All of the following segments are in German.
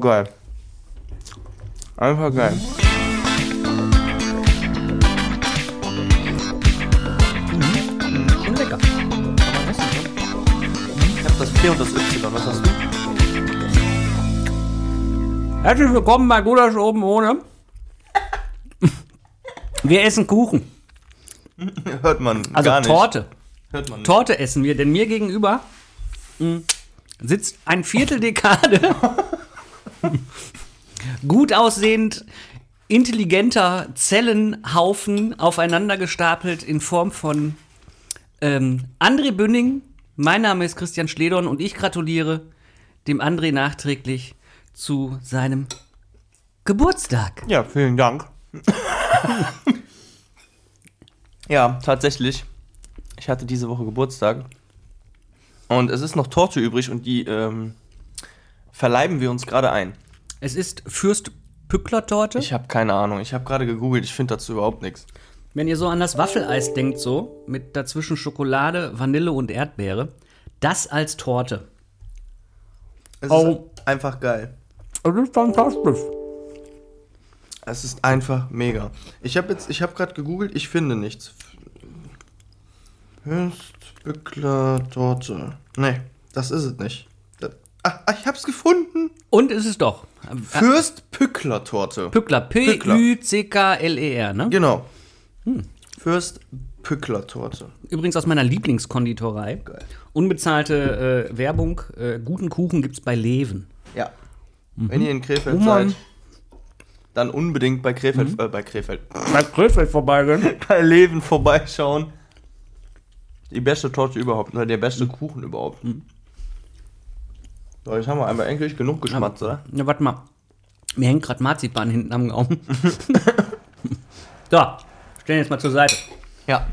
geil. Einfach geil. Schon lecker. Ne? Ich hab das P und das Y. Was hast du? Herzlich willkommen bei Gulasch oben ohne. Wir essen Kuchen. Hört man Also gar nicht. Torte. Hört man nicht. Torte essen wir, denn mir gegenüber mh, sitzt ein Vierteldekade gut aussehend, intelligenter Zellenhaufen aufeinander gestapelt in Form von ähm, André Bünning. Mein Name ist Christian Schledorn und ich gratuliere dem André nachträglich zu seinem Geburtstag. Ja, vielen Dank. ja, tatsächlich. Ich hatte diese Woche Geburtstag. Und es ist noch Torte übrig und die ähm, verleiben wir uns gerade ein. Es ist Fürst Pückler Torte. Ich habe keine Ahnung. Ich habe gerade gegoogelt. Ich finde dazu überhaupt nichts. Wenn ihr so an das Waffeleis denkt, so, mit dazwischen Schokolade, Vanille und Erdbeere, das als Torte. Es Oh. ist einfach geil. Das ist fantastisch. Es ist einfach mega. Ich habe jetzt, ich habe gerade gegoogelt. Ich finde nichts. Höchstbückler Torte. Nee, das ist es nicht. Ah, ah, ich hab's gefunden. Und ist es doch. Fürstpückler Torte. Pückler, P-Ü-C-K-L-E-R, ne? Genau. Fürstpückler Torte. Übrigens aus meiner Lieblingskonditorei. Geil. Unbezahlte äh, Werbung. Äh, guten Kuchen gibt's bei Leven. Ja. Wenn ihr in Krefeld Oh Mann. seid, dann unbedingt bei Krefeld, äh, bei Krefeld, Bei Krefeld vorbeigehen. bei Leven vorbeischauen. Die beste Torte überhaupt, oder der beste Kuchen überhaupt. So, jetzt haben wir einmal endlich genug geschmatzt, oder? Ja, warte mal. Mir hängt gerade Marzipan hinten am Gaumen. so, stellen jetzt mal zur Seite. Ja.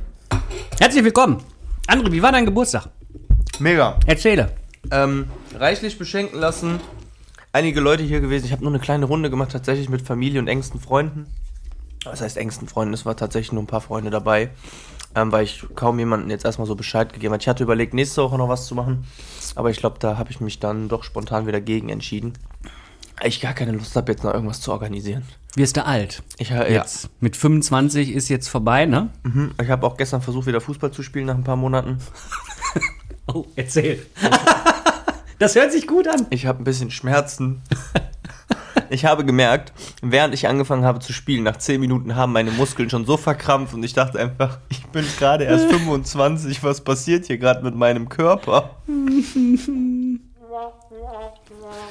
Herzlich willkommen. André, wie war dein Geburtstag? Mega. Erzähle. Ähm, reichlich beschenken lassen. Einige Leute hier gewesen. Ich habe nur eine kleine Runde gemacht, tatsächlich mit Familie und engsten Freunden. Was heißt engsten Freunden? Es war tatsächlich nur ein paar Freunde dabei, ähm, weil ich kaum jemandem jetzt erstmal so Bescheid gegeben habe. Ich hatte überlegt, nächste Woche noch was zu machen, aber ich glaube, da habe ich mich dann doch spontan wieder gegen entschieden. weil Ich gar keine Lust habe, jetzt noch irgendwas zu organisieren. Wirst du alt? Ich, äh, ja. Jetzt. Mit 25 ist jetzt vorbei, ne? Mhm. ich habe auch gestern versucht, wieder Fußball zu spielen nach ein paar Monaten. Oh, erzähl. das hört sich gut an. Ich habe ein bisschen Schmerzen. Ich habe gemerkt, während ich angefangen habe zu spielen, nach 10 Minuten haben meine Muskeln schon so verkrampft und ich dachte einfach, ich bin gerade erst 25, was passiert hier gerade mit meinem Körper?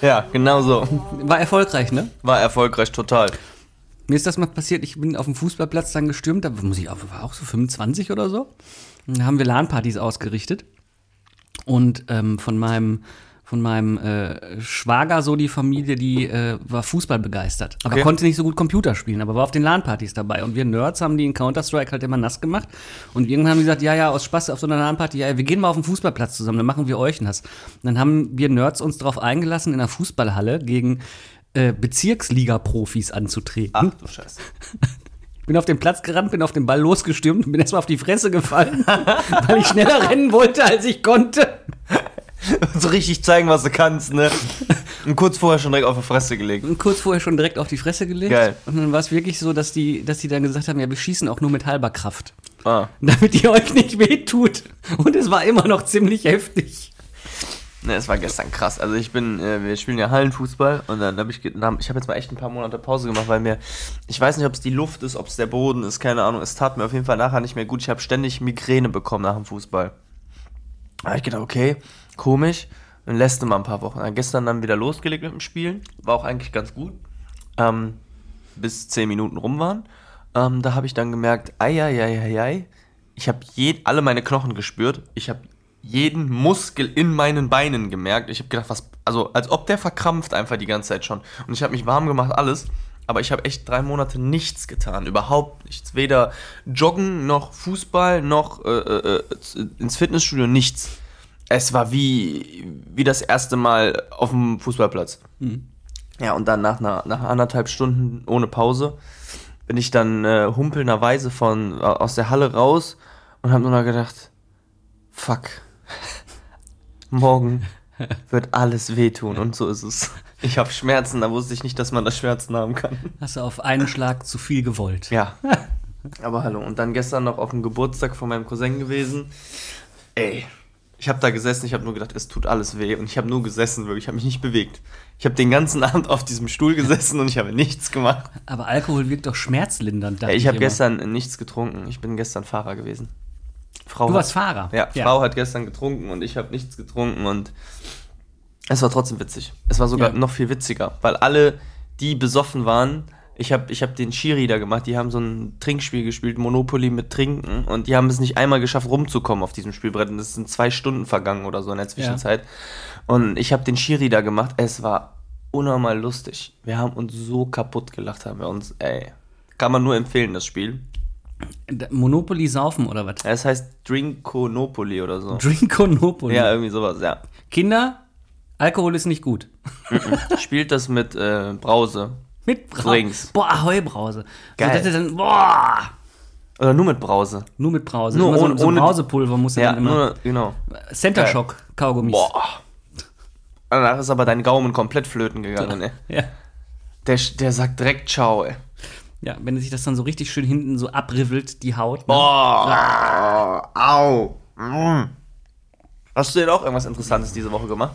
Ja, genau so. War erfolgreich, ne? War erfolgreich total. Mir ist das mal passiert, ich bin auf dem Fußballplatz dann gestürmt, da muss ich auch, war auch so 25 oder so. Da haben wir LAN-Partys ausgerichtet. Und ähm, von meinem, von meinem äh, Schwager, so die Familie, die äh, war Fußball begeistert. Aber Okay. konnte nicht so gut Computer spielen, aber war auf den LAN-Partys dabei. Und wir Nerds haben die in Counter-Strike halt immer nass gemacht. Und irgendwann haben die gesagt, ja, ja, aus Spaß auf so einer LAN-Party, ja, wir gehen mal auf den Fußballplatz zusammen, dann machen wir euch nass. Und dann haben wir Nerds uns darauf eingelassen, in einer Fußballhalle gegen äh, Bezirksliga-Profis anzutreten. Ach du Scheiße. Bin auf den Platz gerannt, bin auf den Ball losgestürmt und bin erstmal auf die Fresse gefallen, weil ich schneller rennen wollte, als ich konnte. So richtig zeigen, was du kannst, ne? Und kurz vorher schon direkt auf die Fresse gelegt. Und kurz vorher schon direkt auf die Fresse gelegt. Geil. Und dann war es wirklich so, dass die, dass die dann gesagt haben, ja, wir schießen auch nur mit halber Kraft. Ah. Damit ihr euch nicht wehtut. Und es war immer noch ziemlich heftig. Ne, es war gestern krass. Also ich bin, äh, wir spielen ja Hallenfußball und dann habe ich, dann ich habe jetzt mal echt ein paar Monate Pause gemacht, weil mir, ich weiß nicht, ob es die Luft ist, ob es der Boden ist, keine Ahnung. Es tat mir auf jeden Fall nachher nicht mehr gut. Ich habe ständig Migräne bekommen nach dem Fußball. Da habe ich gedacht, okay, komisch. Und lässt mal ein paar Wochen. Dann gestern dann wieder losgelegt mit dem Spielen. War auch eigentlich ganz gut. Ähm, bis 10 Minuten rum waren. Ähm, da habe ich dann gemerkt, ei, ei, ei, ei, ei. Ich habe alle meine Knochen gespürt. Ich habe jeden Muskel in meinen Beinen gemerkt. Ich habe gedacht, was, also als ob der verkrampft einfach die ganze Zeit schon. Und ich habe mich warm gemacht, alles. Aber ich habe echt drei Monate nichts getan, überhaupt nichts. Weder Joggen noch Fußball noch äh, äh, äh, ins Fitnessstudio, nichts. Es war wie, wie das erste Mal auf dem Fußballplatz. Ja, und dann nach, einer, nach anderthalb Stunden ohne Pause bin ich dann äh, humpelnderweise von, äh, aus der Halle raus und habe nur noch gedacht, fuck, morgen wird alles wehtun und so ist es. Ich habe Schmerzen, da wusste ich nicht, dass man da Schmerzen haben kann. Hast du auf einen Schlag zu viel gewollt. Ja. Aber hallo. Und dann gestern noch auf dem Geburtstag von meinem Cousin gewesen. Ey, ich habe da gesessen, ich habe nur gedacht, es tut alles weh. Und ich habe nur gesessen, wirklich. Ich habe mich nicht bewegt. Ich habe den ganzen Abend auf diesem Stuhl gesessen und ich habe nichts gemacht. Aber Alkohol wirkt doch schmerzlindernd. Ey, ich habe gestern nichts getrunken. Ich bin gestern Fahrer gewesen. Frau Du warst Fahrer. Ja, Frau hat gestern getrunken und ich habe nichts getrunken und es war trotzdem witzig. Es war sogar Ja. noch viel witziger, weil alle, die besoffen waren, ich habe ich hab den Schiri da gemacht, die haben so ein Trinkspiel gespielt, Monopoly mit Trinken und die haben es nicht einmal geschafft rumzukommen auf diesem Spielbrett und es sind zwei Stunden vergangen oder so in der Zwischenzeit. Und ich habe den Schiri da gemacht, es war unnormal lustig. Wir haben uns so kaputt gelacht, haben wir uns, ey. Kann man nur empfehlen, das Spiel. Monopoly saufen oder was? Es heißt Drinkonopoly oder so. Drinkonopoly. Ja, irgendwie sowas, ja. Kinder, Alkohol ist nicht gut. Spielt das mit äh, Brause. Mit Brause. Drinks. Boah, Ahoi-Brause. Geil. So, dass du dann, boah, Oder nur mit Brause. nur mit Brause. Nur so, ohne- so ohne- Brausepulver muss Ja, dann immer. nur, genau. Center. Shock, Kaugummis. Boah. Danach ist aber dein Gaumen komplett flöten gegangen, ey. Ja. Der, der sagt direkt Ciao, ey. ja, wenn sich das dann so richtig schön hinten so abrivelt, die Haut. ne? Boah. Au. Mm. Hast du denn auch irgendwas Interessantes diese Woche gemacht?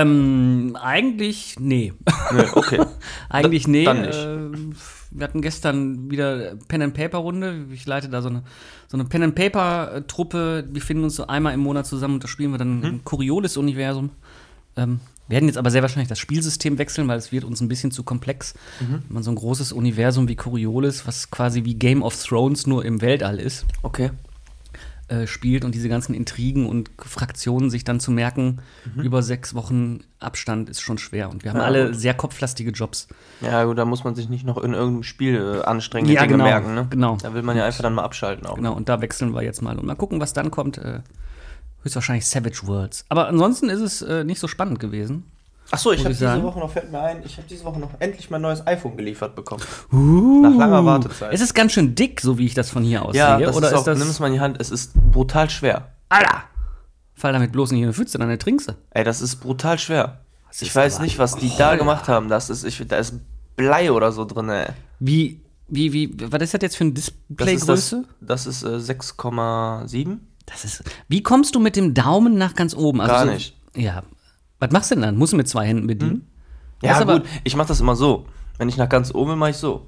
Ähm, eigentlich, nee. Nö, okay. Eigentlich nee. dann nicht. Äh, wir hatten gestern wieder Pen and Paper Runde. Ich leite da so eine so eine Pen and Paper äh, Truppe. Wir finden uns so einmal im Monat zusammen und da spielen wir dann im Coriolis Universum. Ähm, werden jetzt aber sehr wahrscheinlich das Spielsystem wechseln, weil es wird uns ein bisschen zu komplex. Wenn man so ein großes Universum wie Coriolis, was quasi wie Game of Thrones nur im Weltall ist, Okay. Äh, spielt und diese ganzen Intrigen und Fraktionen sich dann zu merken über sechs Wochen Abstand ist schon schwer. Und wir haben Ja, alle gut. sehr kopflastige Jobs. Ja, gut, da muss man sich nicht noch in irgendeinem Spiel äh, anstrengen, Ja, Dinge genau, merken, ne? genau. Da will man ja einfach dann mal abschalten auch. Genau, und da wechseln wir jetzt mal und mal gucken, was dann kommt. Äh, höchstwahrscheinlich Savage Worlds. Aber ansonsten ist es äh, nicht so spannend gewesen. Achso, ich habe diese. Woche noch, fällt mir ein, ich habe diese Woche noch endlich mein neues iPhone geliefert bekommen. Nach langer Wartezeit. Es ist ganz schön dick, so wie ich das von hier aus ja, sehe. das Oder ist ist, auch, das. nimm es mal in die Hand, es ist brutal schwer. Alter! Fall damit bloß nicht in eine Pfütze, dann ertrinkst du. Ey, das ist brutal schwer. ist Ich weiß nicht, was die da gemacht haben. Das ist, ich, da ist Blei oder so drin, ey. Wie, wie, wie, was ist das jetzt für eine Das ist, Displaygröße? das, das ist äh, 6,7. Das ist. Wie kommst du mit dem Daumen nach ganz oben? Also Gar so, nicht. Ja. Was machst du denn dann? Musst du mit zwei Händen bedienen? Ja, Das ist aber- gut, ich mache das immer so. Wenn ich nach ganz oben bin, mache ich so.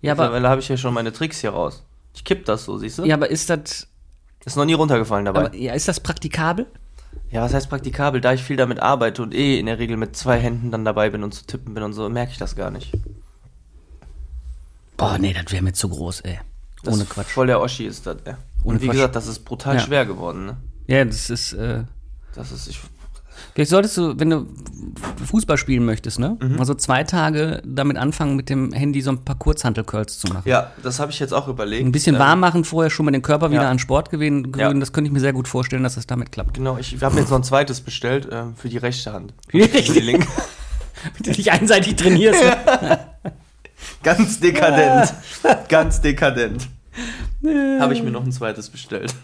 Ja, aber, Mittlerweile habe ich ja schon meine Tricks hier raus. Ich kipp das so, siehst du? ja, aber ist das. Ist noch nie runtergefallen dabei. Aber, ja, ist das praktikabel? Ja, was heißt praktikabel? Da ich viel damit arbeite und eh in der Regel mit zwei Händen dann dabei bin und zu tippen bin und so, merke ich das gar nicht. Boah, nee, das wäre mir zu groß, ey. Das Ohne ist Quatsch. Voll der Oschi ist das, ey. Ohne Und wie Quatsch. gesagt, das ist brutal Ja. schwer geworden, ne? Ja, das ist. Äh, Das ist, ich, vielleicht solltest du, wenn du Fußball spielen möchtest, ne? Mhm. Also zwei Tage damit anfangen, mit dem Handy so ein paar Kurzhantel-Curls zu machen. ja, das habe ich jetzt auch überlegt. Ein bisschen Ähm, warm machen vorher, schon mal den Körper wieder ja. an Sport gewöhnen. Ja. Das könnte ich mir sehr gut vorstellen, dass das damit klappt. Genau, ich, wir haben jetzt noch ein zweites bestellt ähm, für die rechte Hand. Für die rechte? Für die linke. Wenn du dich einseitig trainierst. ne? Ganz dekadent. Ganz dekadent. Habe ich mir noch ein zweites bestellt.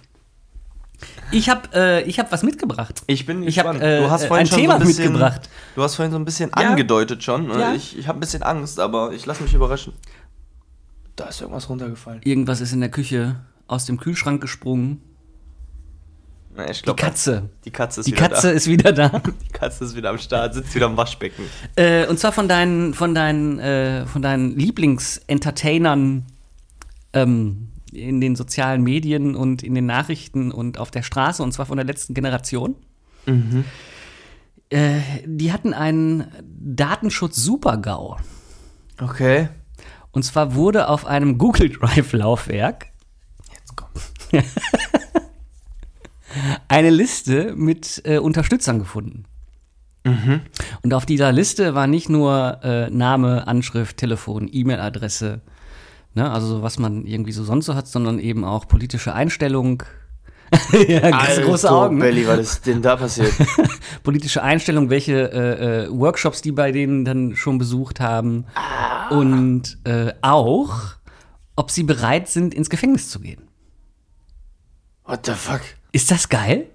Ich habe äh, ich hab was mitgebracht. Ich bin Ich hab, gespannt. äh, du hast vorhin ein schon Thema so ein bisschen, mitgebracht. Du hast vorhin so ein bisschen Ja. angedeutet schon. Ja. Ich, ich habe ein bisschen Angst, aber ich lasse mich überraschen. Da ist irgendwas runtergefallen. Irgendwas ist in der Küche aus dem Kühlschrank gesprungen. Na, ich Die glaub, Katze. Die Katze ist Die wieder Katze da. ist wieder da. Die Katze ist wieder am Start, sitzt wieder am Waschbecken. äh, und zwar von deinen, von deinen, äh, von deinen Lieblingsentertainern ähm, in den sozialen Medien und in den Nachrichten und auf der Straße, und zwar von der letzten Generation. Äh, die hatten einen Datenschutz-Super-GAU. Okay. Und zwar wurde auf einem Google Drive-Laufwerk eine Liste mit äh, Unterstützern gefunden. Und auf dieser Liste war nicht nur äh, Name, Anschrift, Telefon, E-Mail-Adresse, ne, also so, was man irgendwie so sonst so hat, sondern eben auch politische Einstellung. ja, ganz große Augen. Ne? Belly, was ist denn da passiert? Politische Einstellung, welche äh, äh, Workshops die bei denen dann schon besucht haben. Und äh, auch, ob sie bereit sind, ins Gefängnis zu gehen. What the fuck? Ist das geil?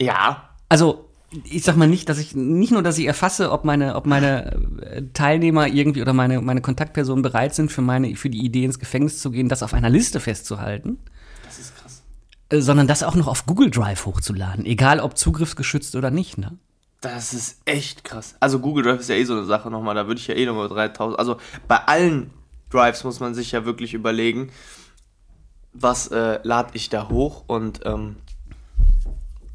Ja. Also, ich sag mal nicht, dass ich nicht nur, dass ich erfasse, ob meine, ob meine äh, Teilnehmer irgendwie oder meine, meine Kontaktpersonen bereit sind, für meine, für die Idee ins Gefängnis zu gehen, das auf einer Liste festzuhalten, Das ist krass. äh, sondern das auch noch auf Google Drive hochzuladen, egal ob zugriffsgeschützt oder nicht. Ne? Das ist echt krass. Also Google Drive ist ja eh so eine Sache nochmal, da würde ich ja eh nochmal 3000. Also bei allen Drives muss man sich ja wirklich überlegen, was äh, lade ich da hoch und ähm,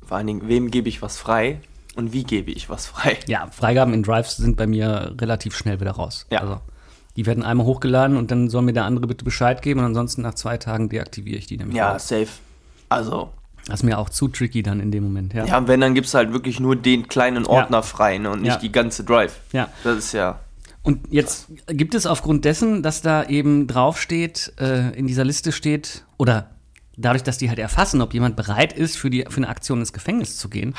vor allen Dingen, wem gebe ich was frei und wie gebe ich was frei. Ja, Freigaben in Drives sind bei mir relativ schnell wieder raus. Ja. Also, die werden einmal hochgeladen und dann soll mir der andere bitte Bescheid geben und ansonsten nach zwei Tagen deaktiviere ich die nämlich. Ja, auch. safe. Also, Das ist mir auch zu tricky dann in dem Moment. Ja. ja, wenn, dann gibst du halt wirklich nur den kleinen Ordner frei ne, und nicht Ja. die ganze Drive. ja. Das ist ja. Und jetzt gibt es aufgrund dessen, dass da eben draufsteht, äh, in dieser Liste steht, oder dadurch, dass die halt erfassen, ob jemand bereit ist, für, die, für eine Aktion ins Gefängnis zu gehen,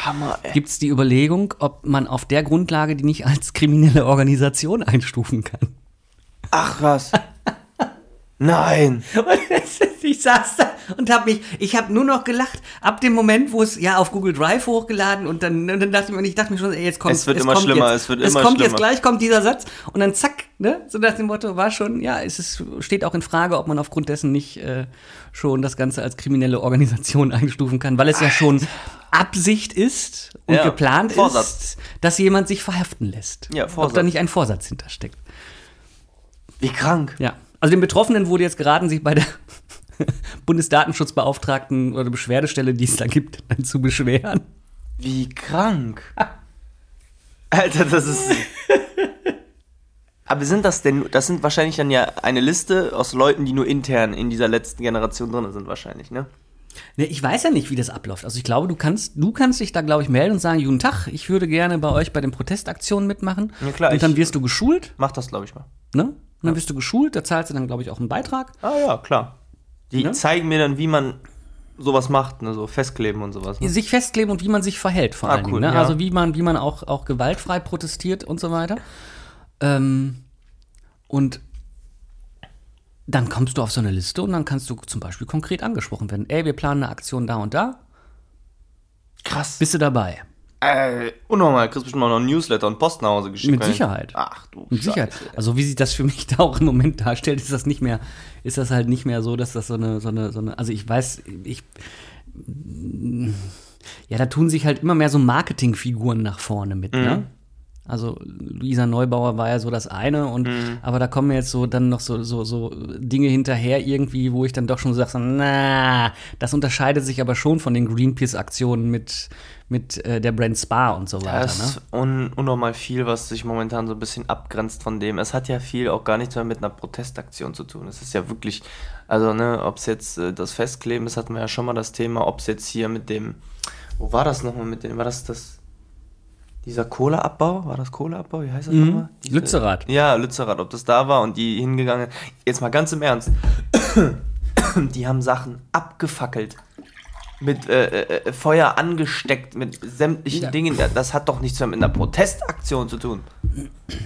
gibt es die Überlegung, ob man auf der Grundlage die nicht als kriminelle Organisation einstufen kann. Ach was. Nein. Und ich saß da und habe mich, ich habe nur noch gelacht, ab dem Moment, wo es ja auf Google Drive hochgeladen und dann, und dann dachte ich mir, ich dachte mir schon, ey, jetzt kommt Es wird immer kommt schlimmer, jetzt, es wird es immer kommt schlimmer. jetzt gleich kommt dieser Satz und dann zack, ne, so nach dem Motto war schon, ja, es ist, steht auch in Frage, ob man aufgrund dessen nicht äh, schon das Ganze als kriminelle Organisation einstufen kann, weil es ja schon Absicht ist und Ja, geplant Vorsatz. ist, dass jemand sich verhaften lässt. Ja, Ob da Vorsatz. nicht ein Vorsatz hintersteckt. Wie krank. Ja. Also den Betroffenen wurde jetzt geraten, sich bei der Bundesdatenschutzbeauftragten oder Beschwerdestelle, die es da gibt, dann zu beschweren. Wie krank. Alter, das ist. Aber sind das denn, das sind wahrscheinlich dann ja eine Liste aus Leuten, die nur intern in dieser letzten Generation drin sind, wahrscheinlich, ne? Ne, ich weiß ja nicht, wie das abläuft. Also ich glaube, du kannst, du kannst dich da, glaube ich, melden und sagen, guten Tag, ich würde gerne bei euch bei den Protestaktionen mitmachen. Ja, klar, und dann wirst du geschult, Mach das, glaube ich, mal. ne? Und dann wirst du geschult, da zahlst du dann, glaube ich, auch einen Beitrag. Ah ja, klar. Die Ne? zeigen mir dann, wie man sowas macht, ne? So festkleben und sowas. Ne? Sich festkleben und wie man sich verhält, vor Ah, allen cool, Dingen. Ne? ja. Also wie man, wie man auch, auch gewaltfrei protestiert und so weiter. Ähm, und dann kommst du auf so eine Liste und dann kannst du zum Beispiel konkret angesprochen werden. Ey, wir planen eine Aktion da und da. Krass. Bist du dabei? Äh, unnormal, kriegst bestimmt auch noch ein Newsletter und Post nach Hause geschickt. Mit ne? Sicherheit. Ach du Mit Sicherheit. Scheiße. Also wie sich das für mich da auch im Moment darstellt, ist das nicht mehr, ist das halt nicht mehr so, dass das so eine, so eine, so eine, also ich weiß, ich, ja, da tun sich halt immer mehr so Marketingfiguren nach vorne mit, Mhm. ne? Also Luisa Neubauer war ja so das eine und Mhm. aber da kommen jetzt so dann noch so, so, so Dinge hinterher irgendwie, wo ich dann doch schon sage, so, na, das unterscheidet sich aber schon von den Greenpeace-Aktionen mit, mit äh, der Brand Spa und so weiter. Das Ne? ist un unnormal viel, was sich momentan so ein bisschen abgrenzt von dem. Es hat ja viel auch gar nichts mehr mit einer Protestaktion zu tun. Es ist ja wirklich, also ne, ob es jetzt äh, das Festkleben ist, hatten wir ja schon mal das Thema, ob es jetzt hier mit dem, wo war das nochmal mit dem, war das das, dieser Kohleabbau? War das Kohleabbau? Wie heißt das nochmal? Diese- Lützerath. Ja, Lützerath, ob das da war und die hingegangen, jetzt mal ganz im Ernst, die haben Sachen abgefackelt mit äh, äh, Feuer angesteckt, mit sämtlichen Ja. Dingen. Das hat doch nichts mehr mit einer Protestaktion zu tun.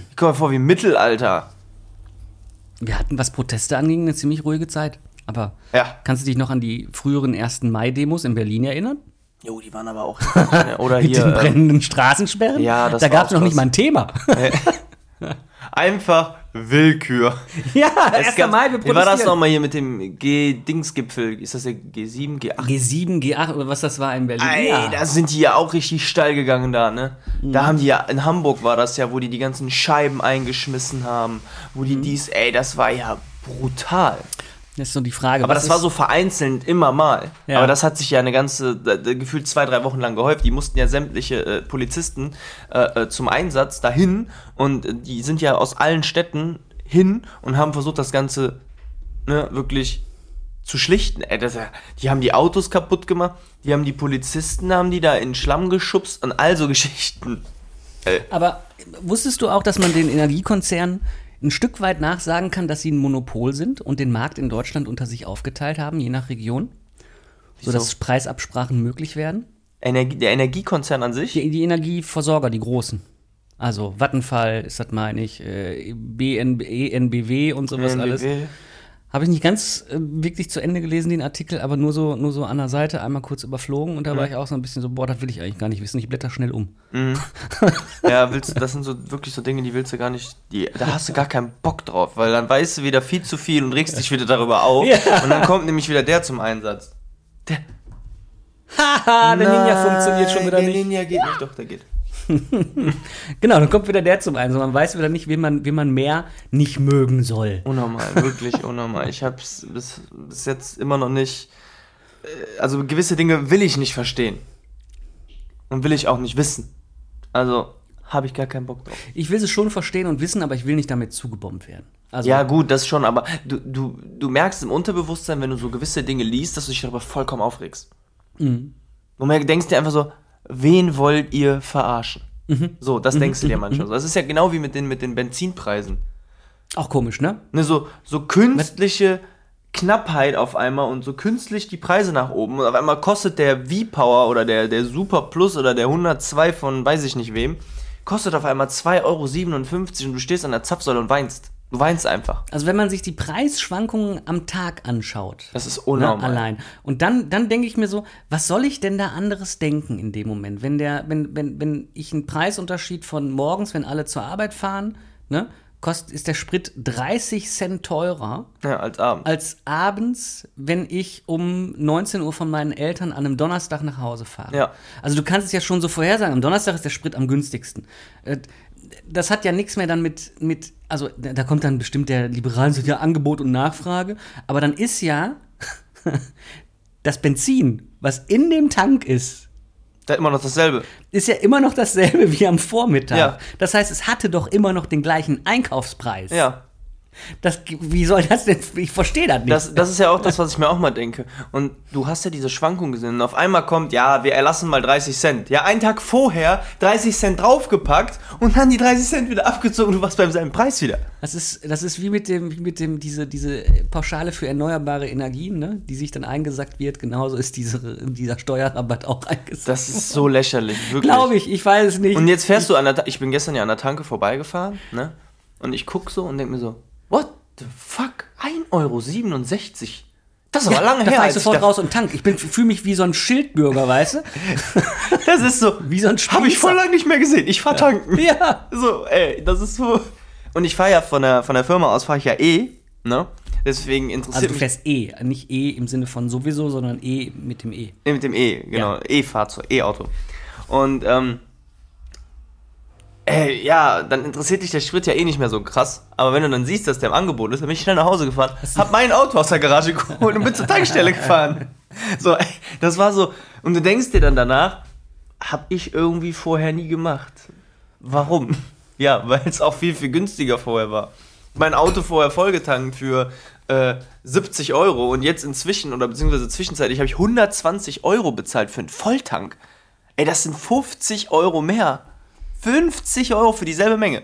Ich komme mir vor wie im Mittelalter. Wir hatten, was Proteste anging, eine ziemlich ruhige Zeit. Aber Ja. kannst du dich noch an die früheren 1. Mai-Demos in Berlin erinnern? Jo, die waren aber auch. Oder Mit hier. den ähm, brennenden Straßensperren? ja, das Da gab es noch nicht krass. mal ein Thema. einfach Willkür. ja, Es 1. gab- Mai, wir Wie war das nochmal hier mit dem G-Dings-Gipfel? Ist das der G7, G8? G7, G8 oder was das war in Berlin. Ey, ja. da sind die ja auch richtig steil gegangen da, ne? Da haben die ja, in Hamburg war das ja, wo die die ganzen Scheiben eingeschmissen haben, wo die dies, ey, das war ja brutal. Das ist so die Frage. Aber das war so vereinzelt immer mal. Ja. Aber das hat sich ja eine ganze, gefühlt zwei, drei Wochen lang gehäuft. Die mussten ja sämtliche äh, Polizisten äh, äh, zum Einsatz dahin und äh, die sind ja aus allen Städten hin und haben versucht, das Ganze ne, wirklich zu schlichten. Ey, das, die haben die Autos kaputt gemacht, die haben die Polizisten, haben die da in Schlamm geschubst und all so Geschichten. Aber wusstest du auch, dass man den Energiekonzernen ein Stück weit nachsagen kann, dass sie ein Monopol sind und den Markt in Deutschland unter sich aufgeteilt haben, je nach Region? Sodass Wieso? Preisabsprachen möglich werden? Energie, der Energiekonzern an sich? Die, die Energieversorger, die großen. Also Vattenfall ist das, meine ich, äh, BNB, ENBW und sowas alles. Habe ich nicht ganz äh, wirklich zu Ende gelesen, den Artikel, aber nur so, nur so an der Seite einmal kurz überflogen und da war ich auch so ein bisschen so, boah, das will ich eigentlich gar nicht wissen. Ich blätter schnell um. Ja, willst du, das sind so wirklich so Dinge, die willst du gar nicht, die, da hast du gar keinen Bock drauf, weil dann weißt du wieder viel zu viel und regst dich wieder darüber auf. Ja. Und dann kommt nämlich wieder der zum Einsatz. Der, Haha, der Ninja funktioniert schon wieder der nicht. Ninja geht nicht, doch, der geht. Genau, dann kommt wieder der zum Einsatz. Man weiß wieder nicht, wen man, wen man mehr nicht mögen soll. Unnormal, wirklich unnormal. Ich hab's bis, bis jetzt immer noch nicht. äh, Also gewisse Dinge will ich nicht verstehen. Und will ich auch nicht wissen. Also habe ich gar keinen Bock drauf. Ich will es schon verstehen und wissen, aber ich will nicht damit zugebombt werden. Also, Ja, gut, das schon, aber du, du, du merkst im Unterbewusstsein, wenn du so gewisse Dinge liest, dass du dich darüber vollkommen aufregst. Mhm. Und denkst dir einfach so, wen wollt ihr verarschen? Mhm. So, das denkst du dir manchmal so. Das ist ja genau wie mit den, mit den Benzinpreisen. auch komisch, ne? Ne, so, so künstliche Knappheit auf einmal und so künstlich die Preise nach oben. Und auf einmal kostet der V-Power oder der, der Super Plus oder der 102 von weiß ich nicht wem, kostet auf einmal 2,57 Euro und du stehst an der Zapfsäule und weinst. Du weinst einfach. Also wenn man sich die Preisschwankungen am Tag anschaut. Das ist Ne, unnormal. allein. Und dann, dann denke ich mir so, was soll ich denn da anderes denken in dem Moment? Wenn, der, wenn, wenn, wenn ich einen Preisunterschied von morgens, wenn alle zur Arbeit fahren, ne, kostet, ist der Sprit 30 Cent teurer Ja, als Abend. als abends, wenn ich um 19 Uhr von meinen Eltern an einem Donnerstag nach Hause fahre. Ja. Also du kannst es ja schon so vorhersagen, am Donnerstag ist der Sprit am günstigsten. Das hat ja nichts mehr dann mit, mit, also da da kommt dann bestimmt der Liberalen so ja Angebot und Nachfrage, aber dann ist ja das Benzin, was in dem Tank ist, Da immer noch dasselbe. ist ja immer noch dasselbe wie am Vormittag. Ja. Das heißt, es hatte doch immer noch den gleichen Einkaufspreis. Ja. Das, wie soll das denn? Ich verstehe das nicht. Das, das ist ja auch das, was ich mir auch mal denke. Und du hast ja diese Schwankung gesehen. Und auf einmal kommt, ja, wir erlassen mal 30 Cent. Ja, einen Tag vorher 30 Cent draufgepackt und dann die 30 Cent wieder abgezogen und du warst beim selben Preis wieder. Das ist, das ist wie mit dem, wie mit dem, diese, diese Pauschale für erneuerbare Energien, ne, die sich dann eingesackt wird. Genauso ist diese, dieser Steuerrabatt auch eingesackt. Das ist so lächerlich, wirklich. Glaube ich, ich weiß es nicht. Und jetzt fährst du an der Ich bin gestern ja an der Tanke vorbeigefahren, ne? Und ich guck so und denk mir so, what the fuck? 1,67 Euro. Das ist aber lange da her. fahr ich als sofort raus und tank. Ich fühle mich wie so ein Schildbürger, weißt du? Das ist so, Wie so ein Habe ich Spießer. voll lange nicht mehr gesehen. Ich fahr tanken. Ja. So, ey, das ist so. Und ich fahre ja von der, von der Firma aus, fahre ich ja eh, ne? Deswegen Also interessiert du mich fährst E, nicht E im Sinne von sowieso, sondern E mit dem E. Nee, mit dem E, genau. Ja. E-Fahrzeug, E-Auto. Und, ähm, ey, ja, dann interessiert dich der Sprit ja eh nicht mehr so krass. Aber wenn du dann siehst, dass der im Angebot ist, dann bin ich schnell nach Hause gefahren, hab mein Auto aus der Garage geholt und bin zur Tankstelle gefahren. So, ey, das war so. Und du denkst dir dann danach, hab ich irgendwie vorher nie gemacht. Warum? Ja, weil es auch viel, viel günstiger vorher war. Mein Auto vorher vollgetankt für äh, 70 Euro und jetzt inzwischen oder beziehungsweise zwischenzeitlich habe ich 120 Euro bezahlt für einen Volltank. Ey, das sind 50 Euro mehr. 50 Euro für dieselbe Menge.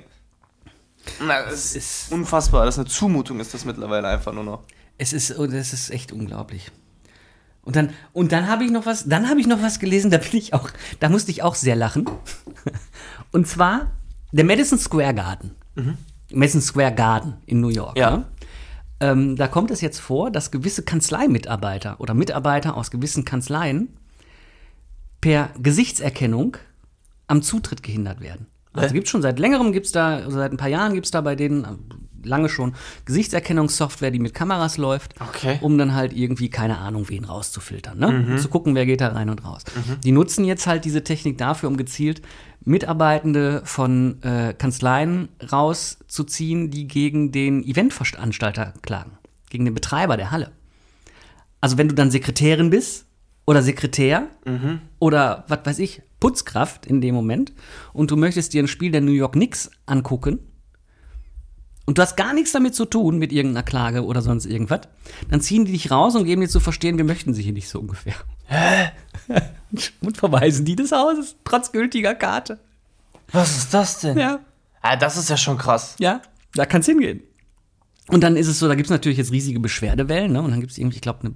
Na, das ist unfassbar. Das ist eine Zumutung, ist das mittlerweile einfach nur noch. Es ist, das ist echt unglaublich. Und dann, und dann habe ich noch was, dann habe ich noch was gelesen, da bin ich auch, da musste ich auch sehr lachen. Und zwar der Madison Square Garden. Madison Square Garden in New York. Ja. Ne? Ähm, da kommt es jetzt vor, dass gewisse Kanzleimitarbeiter oder Mitarbeiter aus gewissen Kanzleien per Gesichtserkennung am Zutritt gehindert werden. Also gibt schon seit längerem, gibt's da, also seit ein paar Jahren gibt es da bei denen, lange schon, Gesichtserkennungssoftware, die mit Kameras läuft, Okay. um dann halt irgendwie, keine Ahnung, wen rauszufiltern, ne? Um zu gucken, wer geht da rein und raus. Die nutzen jetzt halt diese Technik dafür, um gezielt Mitarbeitende von äh, Kanzleien rauszuziehen, die gegen den Eventveranstalter klagen, gegen den Betreiber der Halle. Also wenn du dann Sekretärin bist oder Sekretär oder was weiß ich, Putzkraft in dem Moment und du möchtest dir ein Spiel der New York Knicks angucken und du hast gar nichts damit zu tun mit irgendeiner Klage oder sonst irgendwas, dann ziehen die dich raus und geben dir zu verstehen, wir möchten sie hier nicht so ungefähr. und verweisen die des Hauses, trotz gültiger Karte. Was ist das denn? Ja. Ah, das ist ja schon krass. Ja, da kann es hingehen. Und dann ist es so, da gibt es natürlich jetzt riesige Beschwerdewellen, ne? Und dann gibt es irgendwie, ich glaube, eine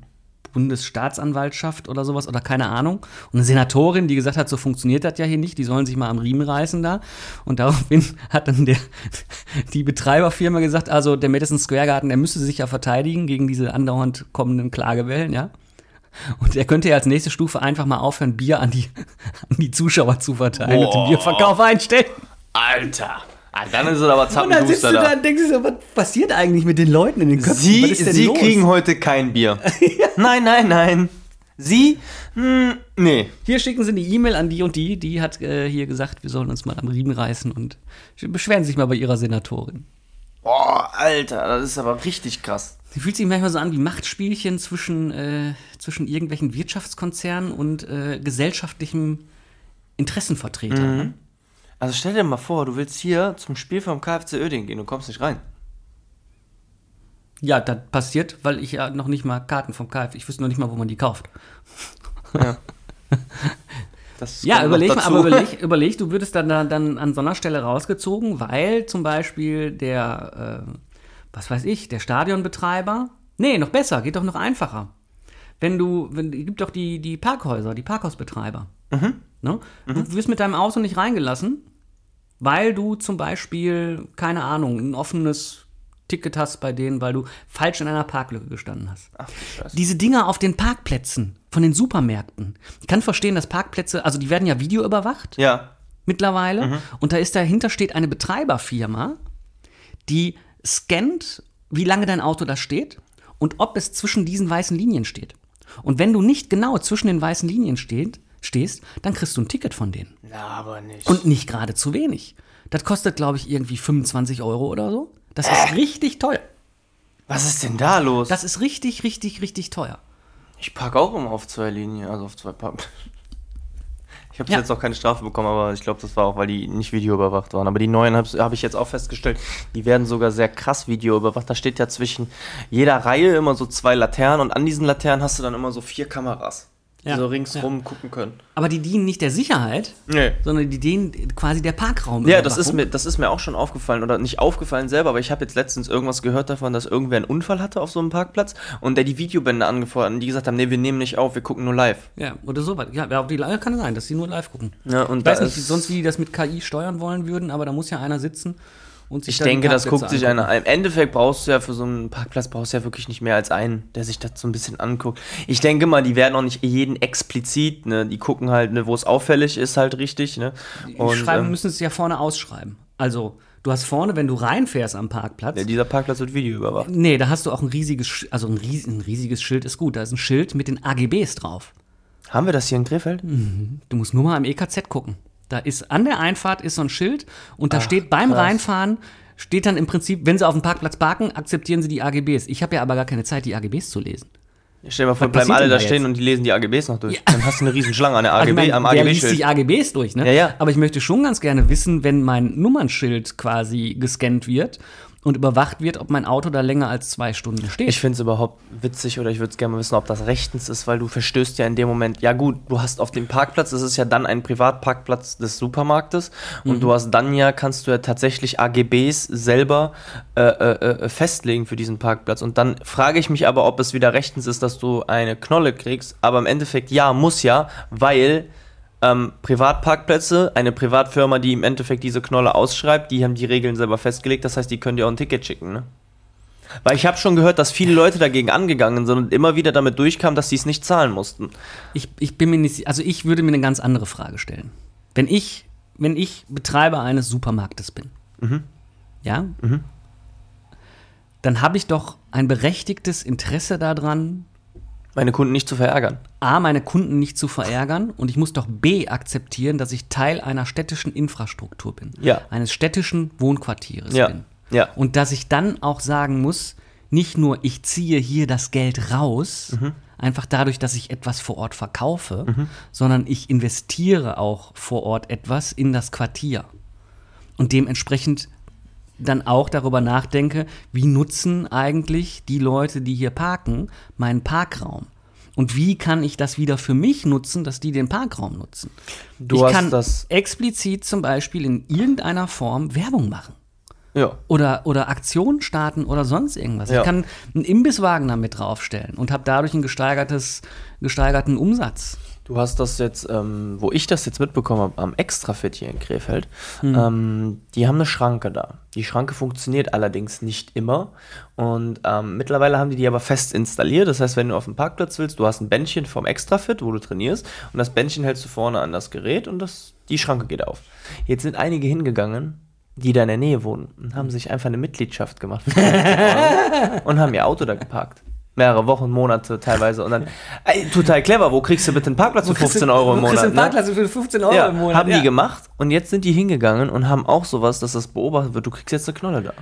Bundesstaatsanwaltschaft oder sowas oder keine Ahnung. Und eine Senatorin, die gesagt hat, so funktioniert das ja hier nicht, die sollen sich mal am Riemen reißen da. Und daraufhin hat dann der, die Betreiberfirma gesagt, also der Madison Square Garden, der müsste sich ja verteidigen gegen diese andauernd kommenden Klagewellen, ja. Und er könnte ja als nächste Stufe einfach mal aufhören, Bier an die, an die Zuschauer zu verteilen und den Bierverkauf einstellen. Alter. Ah, dann ist es aber Und dann sitzt zappenduster du da und denkst so, was passiert eigentlich mit den Leuten in den Köpfen? Sie, Sie los? kriegen heute kein Bier. Nein, nein, nein. Sie? Hm, nee. Hier schicken Sie eine E-Mail an die und die, die hat äh, hier gesagt, wir sollen uns mal am Riemen reißen und beschweren sich mal bei ihrer Senatorin. Boah, Alter, das ist aber richtig krass. Sie fühlt sich manchmal so an wie Machtspielchen zwischen, äh, zwischen irgendwelchen Wirtschaftskonzernen und äh, gesellschaftlichem Interessenvertreter. Mhm. Also stell dir mal vor, du willst hier zum Spiel vom KFC Oerding gehen, du kommst nicht rein. Ja, das passiert, weil ich ja noch nicht mal Karten vom KF, ich wüsste noch nicht mal, wo man die kauft. Ja, noch überleg mal, aber überleg, überleg, du würdest dann, da- dann an so einer Stelle rausgezogen, weil zum Beispiel der, äh, was weiß ich, der Stadionbetreiber, nee, noch besser, geht doch noch einfacher. Wenn du, wenn, gibt doch die, die Parkhäuser, die Parkhausbetreiber. Ne? Du wirst mit deinem Auto nicht reingelassen, weil du zum Beispiel, keine Ahnung, ein offenes Ticket hast bei denen, weil du falsch in einer Parklücke gestanden hast. Ach. Diese Dinger auf den Parkplätzen von den Supermärkten. Ich kann verstehen, dass Parkplätze, also die werden ja videoüberwacht Ja. mittlerweile. Und da ist dahinter steht eine Betreiberfirma, die scannt, wie lange dein Auto da steht und ob es zwischen diesen weißen Linien steht. Und wenn du nicht genau zwischen den weißen Linien steht, stehst, dann kriegst du ein Ticket von denen. Na, aber nicht. Und nicht gerade zu wenig. Das kostet, glaube ich, irgendwie 25 Euro oder so. Das ist richtig teuer. was ist denn da los? Das ist richtig, richtig, richtig teuer. ich park auch immer auf zwei Linien, also auf zwei Park. Ich habe Ja. jetzt auch keine Strafe bekommen, aber ich glaube, das war auch, weil die nicht videoüberwacht waren. Aber die neuen habe hab ich jetzt auch festgestellt, die werden sogar sehr krass videoüberwacht. Da steht ja zwischen jeder Reihe immer so zwei Laternen und an diesen Laternen hast du dann immer so vier Kameras, Ja, so ringsrum gucken können. Aber die dienen nicht der Sicherheit, Nee. sondern die dienen quasi der Parkraum. Ja, das ist, mir, das ist mir auch schon aufgefallen. Oder nicht aufgefallen selber, aber ich habe jetzt letztens irgendwas gehört davon, dass irgendwer einen Unfall hatte auf so einem Parkplatz und der die Videobände angefordert hat und die gesagt haben, nee, wir nehmen nicht auf, wir gucken nur live. Ja, oder so weit. Ja, auf die Live kann es sein, dass sie nur live gucken. Ja, und Ich weiß nicht, sonst wie die das mit KI steuern wollen würden, aber da muss ja einer sitzen und sich Ich die denke, das guckt sich angucken. einer. Im Endeffekt brauchst du ja für so einen Parkplatz brauchst du ja wirklich nicht mehr als einen, der sich das so ein bisschen anguckt. Ich denke mal, die werden auch nicht jeden explizit, ne? Die gucken halt, ne, wo es auffällig ist, halt richtig, ne? Die Und schreiben, ähm, müssen es ja vorne ausschreiben. Also, du hast vorne, wenn du reinfährst am Parkplatz, ja, dieser Parkplatz wird Video überwacht. nee, da hast du auch ein riesiges, also ein, ries ein riesiges Schild ist gut, da ist ein Schild mit den AGBs drauf. Haben wir das hier in Krefeld? Du musst nur mal im EKZ gucken. Da ist an der Einfahrt ist so ein Schild und da Ach, steht beim krass. Reinfahren steht dann im Prinzip, wenn sie auf dem Parkplatz parken, akzeptieren sie die AGBs. Ich habe ja aber gar keine Zeit, die AGBs zu lesen. Stell dir mal vor, bleiben alle da da stehen und die lesen die AGBs noch durch. Dann hast du eine riesen Schlange an der Also AGB, ich mein, am wer liest AGB-Schild. sich AGBs durch, ne? Ja, ja. Aber ich möchte schon ganz gerne wissen, wenn mein Nummernschild quasi gescannt wird und überwacht wird, ob mein Auto da länger als zwei Stunden steht. Ich finde es überhaupt witzig oder ich würde es gerne mal wissen, ob das rechtens ist, weil du verstößt ja in dem Moment, ja gut, du hast auf dem Parkplatz, das ist ja dann ein Privatparkplatz des Supermarktes und du hast dann ja, kannst du ja tatsächlich AGBs selber äh, äh, äh, festlegen für diesen Parkplatz und dann frage ich mich aber, ob es wieder rechtens ist, dass du eine Knolle kriegst, aber im Endeffekt ja, muss ja, weil ähm, Privatparkplätze, eine Privatfirma, die im Endeffekt diese Knolle ausschreibt, die haben die Regeln selber festgelegt, das heißt, die können dir auch ein Ticket schicken, ne? Weil ich habe schon gehört, dass viele Leute dagegen angegangen sind und immer wieder damit durchkamen, dass sie es nicht zahlen mussten. Ich, ich bin mir nicht, also ich würde mir eine ganz andere Frage stellen. Wenn ich, wenn ich Betreiber eines Supermarktes bin, ja, dann habe ich doch ein berechtigtes Interesse daran, Meine Kunden nicht zu verärgern. A, meine Kunden nicht zu verärgern und ich muss doch B, akzeptieren, dass ich Teil einer städtischen Infrastruktur bin. Ja. Eines städtischen Wohnquartieres Ja. bin. Ja. Und dass ich dann auch sagen muss, nicht nur ich ziehe hier das Geld raus, Mhm. einfach dadurch, dass ich etwas vor Ort verkaufe, sondern ich investiere auch vor Ort etwas in das Quartier. Und dementsprechend dann auch darüber nachdenke, wie nutzen eigentlich die Leute, die hier parken, meinen Parkraum? Und wie kann ich das wieder für mich nutzen, dass die den Parkraum nutzen? Du ich hast kann das- explizit zum Beispiel in irgendeiner Form Werbung machen. Ja. oder, oder Aktionen starten oder sonst irgendwas. Ja. Ich kann einen Imbisswagen damit draufstellen und habe dadurch ein gesteigertes, gesteigerten Umsatz. Du hast das jetzt, ähm, wo ich das jetzt mitbekommen habe, am Extrafit hier in Krefeld, Hm. ähm, die haben eine Schranke da. Die Schranke funktioniert allerdings nicht immer. Und ähm, mittlerweile haben die die aber fest installiert. Das heißt, wenn du auf den Parkplatz willst, du hast ein Bändchen vom Extrafit, wo du trainierst, und das Bändchen hältst du vorne an das Gerät und das, die Schranke geht auf. Jetzt sind einige hingegangen, die da in der Nähe wohnen und haben sich einfach eine Mitgliedschaft gemacht für 15 Euro und haben ihr Auto da geparkt. Mehrere Wochen, Monate teilweise. Und dann, ey, total clever, wo kriegst du bitte einen Parkplatz für 15 Euro im Wo kriegst Monat? du einen ne? Parkplatz für 15 Euro ja, im Monat? haben ja. die gemacht und jetzt sind die hingegangen und haben auch sowas, dass das beobachtet wird. Du kriegst jetzt eine Knolle da.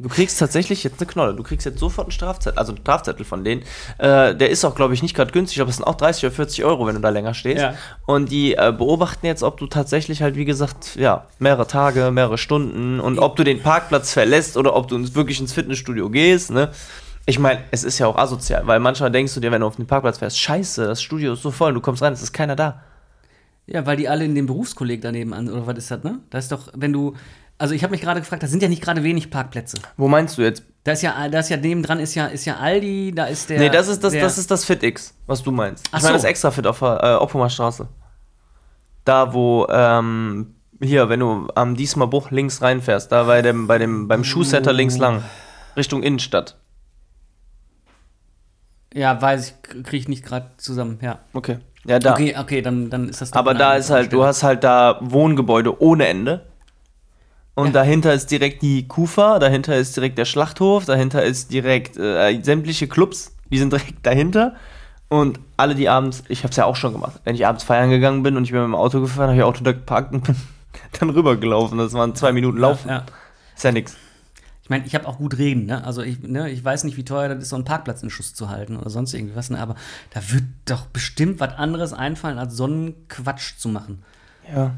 Du kriegst tatsächlich jetzt eine Knolle. Du kriegst jetzt sofort einen Strafzettel, also einen Strafzettel von denen. Äh, der ist auch, glaube ich, nicht gerade günstig, aber es sind auch 30 oder 40 Euro, wenn du da länger stehst. Ja. Und die äh, beobachten jetzt, ob du tatsächlich halt, wie gesagt, ja, mehrere Tage, mehrere Stunden und ob du den Parkplatz verlässt oder ob du wirklich ins Fitnessstudio gehst, ne? Ich meine, es ist ja auch asozial, weil manchmal denkst du dir, wenn du auf den Parkplatz fährst, scheiße, das Studio ist so voll, du kommst rein, es ist keiner da. Ja, weil die alle in dem Berufskolleg daneben an, oder was ist das, ne? Da ist doch, wenn du, also ich habe mich gerade gefragt, da sind ja nicht gerade wenig Parkplätze. Wo meinst du jetzt? Da ist ja, da ist ja nebendran ist ja, ist ja Aldi, da ist der. Nee, das ist das, der, das ist das FitX, was du meinst. Ach ich meine so. das extra Fit auf der äh, Oppumer Straße. Da, wo, ähm, hier, wenn du am Diesmal Bruch links reinfährst, da bei dem, bei dem, beim Schuhsetter links lang, Richtung Innenstadt. Ja, weiß ich, kriege ich nicht gerade zusammen, ja. Okay. Ja, da. Okay, okay, dann, dann ist das. doch Aber da ist halt, du Stelle. hast halt da Wohngebäude ohne Ende. Und Ja. dahinter ist direkt die Kufa, dahinter ist direkt der Schlachthof, dahinter ist direkt äh, sämtliche Clubs, die sind direkt dahinter. Und alle, die abends, ich habe es ja auch schon gemacht, wenn ich abends feiern gegangen bin und ich bin mit dem Auto gefahren, habe ich Auto da geparkt und bin dann rübergelaufen. Das waren zwei Minuten Laufen. Ja. Ist ja nix. Ich meine, ich habe auch gut reden, ne? Also ich, ne, ich weiß nicht, wie teuer das ist, so einen Parkplatz in Schuss zu halten oder sonst irgendwie was, ne? Aber da wird doch bestimmt was anderes einfallen, als so einen Quatsch zu machen. Ja.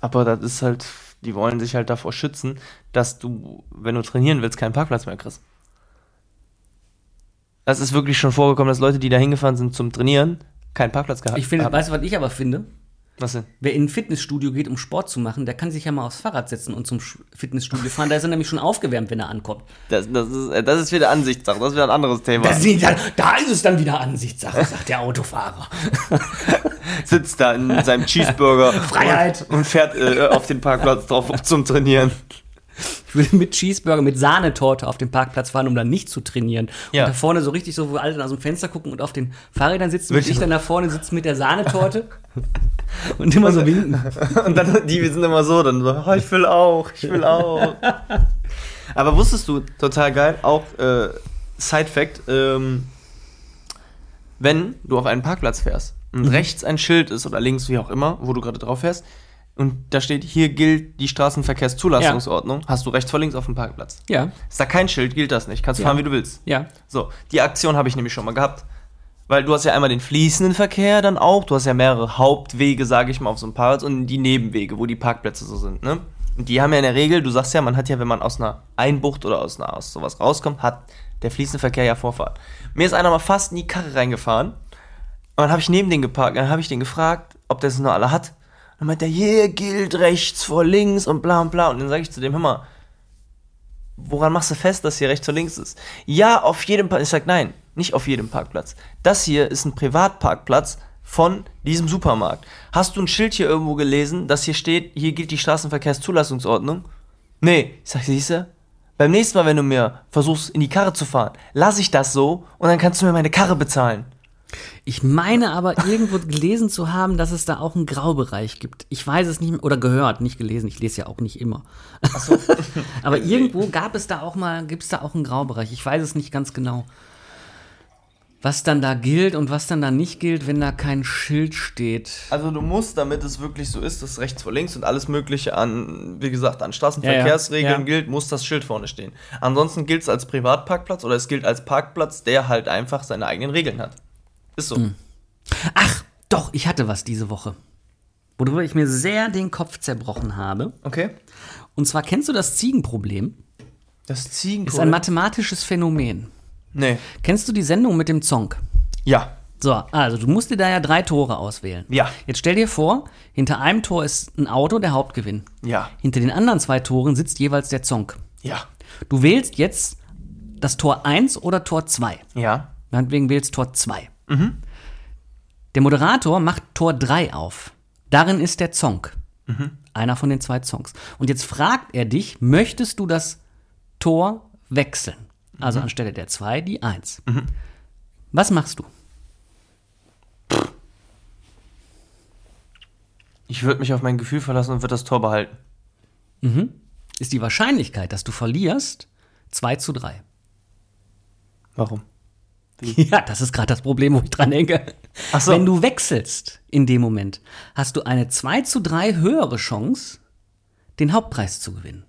Aber das ist halt, die wollen sich halt davor schützen, dass du, wenn du trainieren willst, keinen Parkplatz mehr kriegst. Das ist wirklich schon vorgekommen, dass Leute, die da hingefahren sind zum Trainieren, keinen Parkplatz gehabt Ich finde, haben. weißt du, was ich aber finde? Was denn? Wer in ein Fitnessstudio geht, um Sport zu machen, der kann sich ja mal aufs Fahrrad setzen und zum Fitnessstudio fahren. Da ist er nämlich schon aufgewärmt, wenn er ankommt. Das, das, ist, äh, das ist wieder Ansichtssache, das ist wieder ein anderes Thema. Dann, da ist es dann wieder Ansichtssache, sagt der Autofahrer. Sitzt da in seinem Cheeseburger Freiheit. Und, und fährt äh, auf den Parkplatz drauf um zum Trainieren. Ich würde mit Cheeseburger, mit Sahnetorte auf den Parkplatz fahren, um dann nicht zu trainieren. Ja. Und da vorne so richtig so, wo alle aus dem Fenster gucken und auf den Fahrrädern sitzen. Und Wirklich ich dann da vorne sitze mit der Sahnetorte und immer so winken. Und dann, die sind immer so, dann so, oh, ich will auch, ich will auch. Aber wusstest du, total geil, auch äh, Side Fact, ähm, wenn du auf einen Parkplatz fährst und rechts ein Schild ist oder links, wie auch immer, wo du gerade drauf fährst, und da steht, hier gilt die Straßenverkehrszulassungsordnung, hast du rechts vor links auf dem Parkplatz. Ja, Ist da kein Schild, gilt das nicht. Kannst Ja. fahren, wie du willst. ja. So, die Aktion habe ich nämlich schon mal gehabt. Weil du hast ja einmal den fließenden Verkehr dann auch, du hast ja mehrere Hauptwege, sage ich mal, auf so einem Parkplatz und die Nebenwege, wo die Parkplätze so sind, ne? Und die haben ja in der Regel, du sagst ja, man hat ja, wenn man aus einer Einbucht oder aus, einer, aus sowas rauskommt, hat der fließende Verkehr ja Vorfahrt. Mir ist einer mal fast in die Karre reingefahren und dann habe ich neben den geparkt, dann habe ich den gefragt, ob der es noch alle hat. Und dann meint der, hier gilt rechts vor links und bla und bla. Und dann sage ich zu dem, hör mal, woran machst du fest, dass hier rechts und links ist? Ja, auf jedem Parkplatz. Ich sag, nein, nicht auf jedem Parkplatz. Das hier ist ein Privatparkplatz von diesem Supermarkt. Hast du ein Schild hier irgendwo gelesen, dass hier steht, hier gilt die Straßenverkehrszulassungsordnung? Nee, ich sag, siehste, beim nächsten Mal, wenn du mir versuchst, in die Karre zu fahren, lass ich das so und dann kannst du mir meine Karre bezahlen. Ich meine aber irgendwo gelesen zu haben, dass es da auch einen Graubereich gibt. Ich weiß es nicht mehr, oder gehört, nicht gelesen. Ich lese ja auch nicht immer. aber irgendwo gab es da auch mal, gibt es da auch einen Graubereich. Ich weiß es nicht ganz genau. Was dann da gilt und was dann da nicht gilt, wenn da kein Schild steht. Also du musst, damit es wirklich so ist, dass rechts vor links und alles mögliche an, wie gesagt, an Straßenverkehrsregeln Ja, ja. gilt, muss das Schild vorne stehen. Ansonsten gilt es als Privatparkplatz oder es gilt als Parkplatz, der halt einfach seine eigenen Regeln hat. Ist so. Ach, doch, ich hatte was diese Woche. Worüber ich mir sehr den Kopf zerbrochen habe. Okay. Und zwar kennst du das Ziegenproblem? Das Ziegenproblem. Ist ein mathematisches Phänomen. Nee. Kennst du die Sendung mit dem Zonk? Ja. So, also du musst dir da ja drei Tore auswählen. Ja. Jetzt stell dir vor, hinter einem Tor ist ein Auto, der Hauptgewinn. Ja. Hinter den anderen zwei Toren sitzt jeweils der Zonk. Ja. Du wählst jetzt das Tor 1 oder Tor 2. Ja. Meinetwegen wählst Tor 2. Der Moderator macht Tor 3 auf. Darin ist der Zonk. Einer von den zwei Zonks. Und jetzt fragt er dich, möchtest du das Tor wechseln? Also anstelle der 2 die 1. Was machst du? Ich würde mich auf mein Gefühl verlassen und würde das Tor behalten. Ist die Wahrscheinlichkeit, dass du verlierst, 2 zu 3. Warum? Ja, das ist gerade das Problem, wo ich dran denke. Ach so. Wenn du wechselst in dem Moment, hast du eine 2 zu 3 höhere Chance, den Hauptpreis zu gewinnen.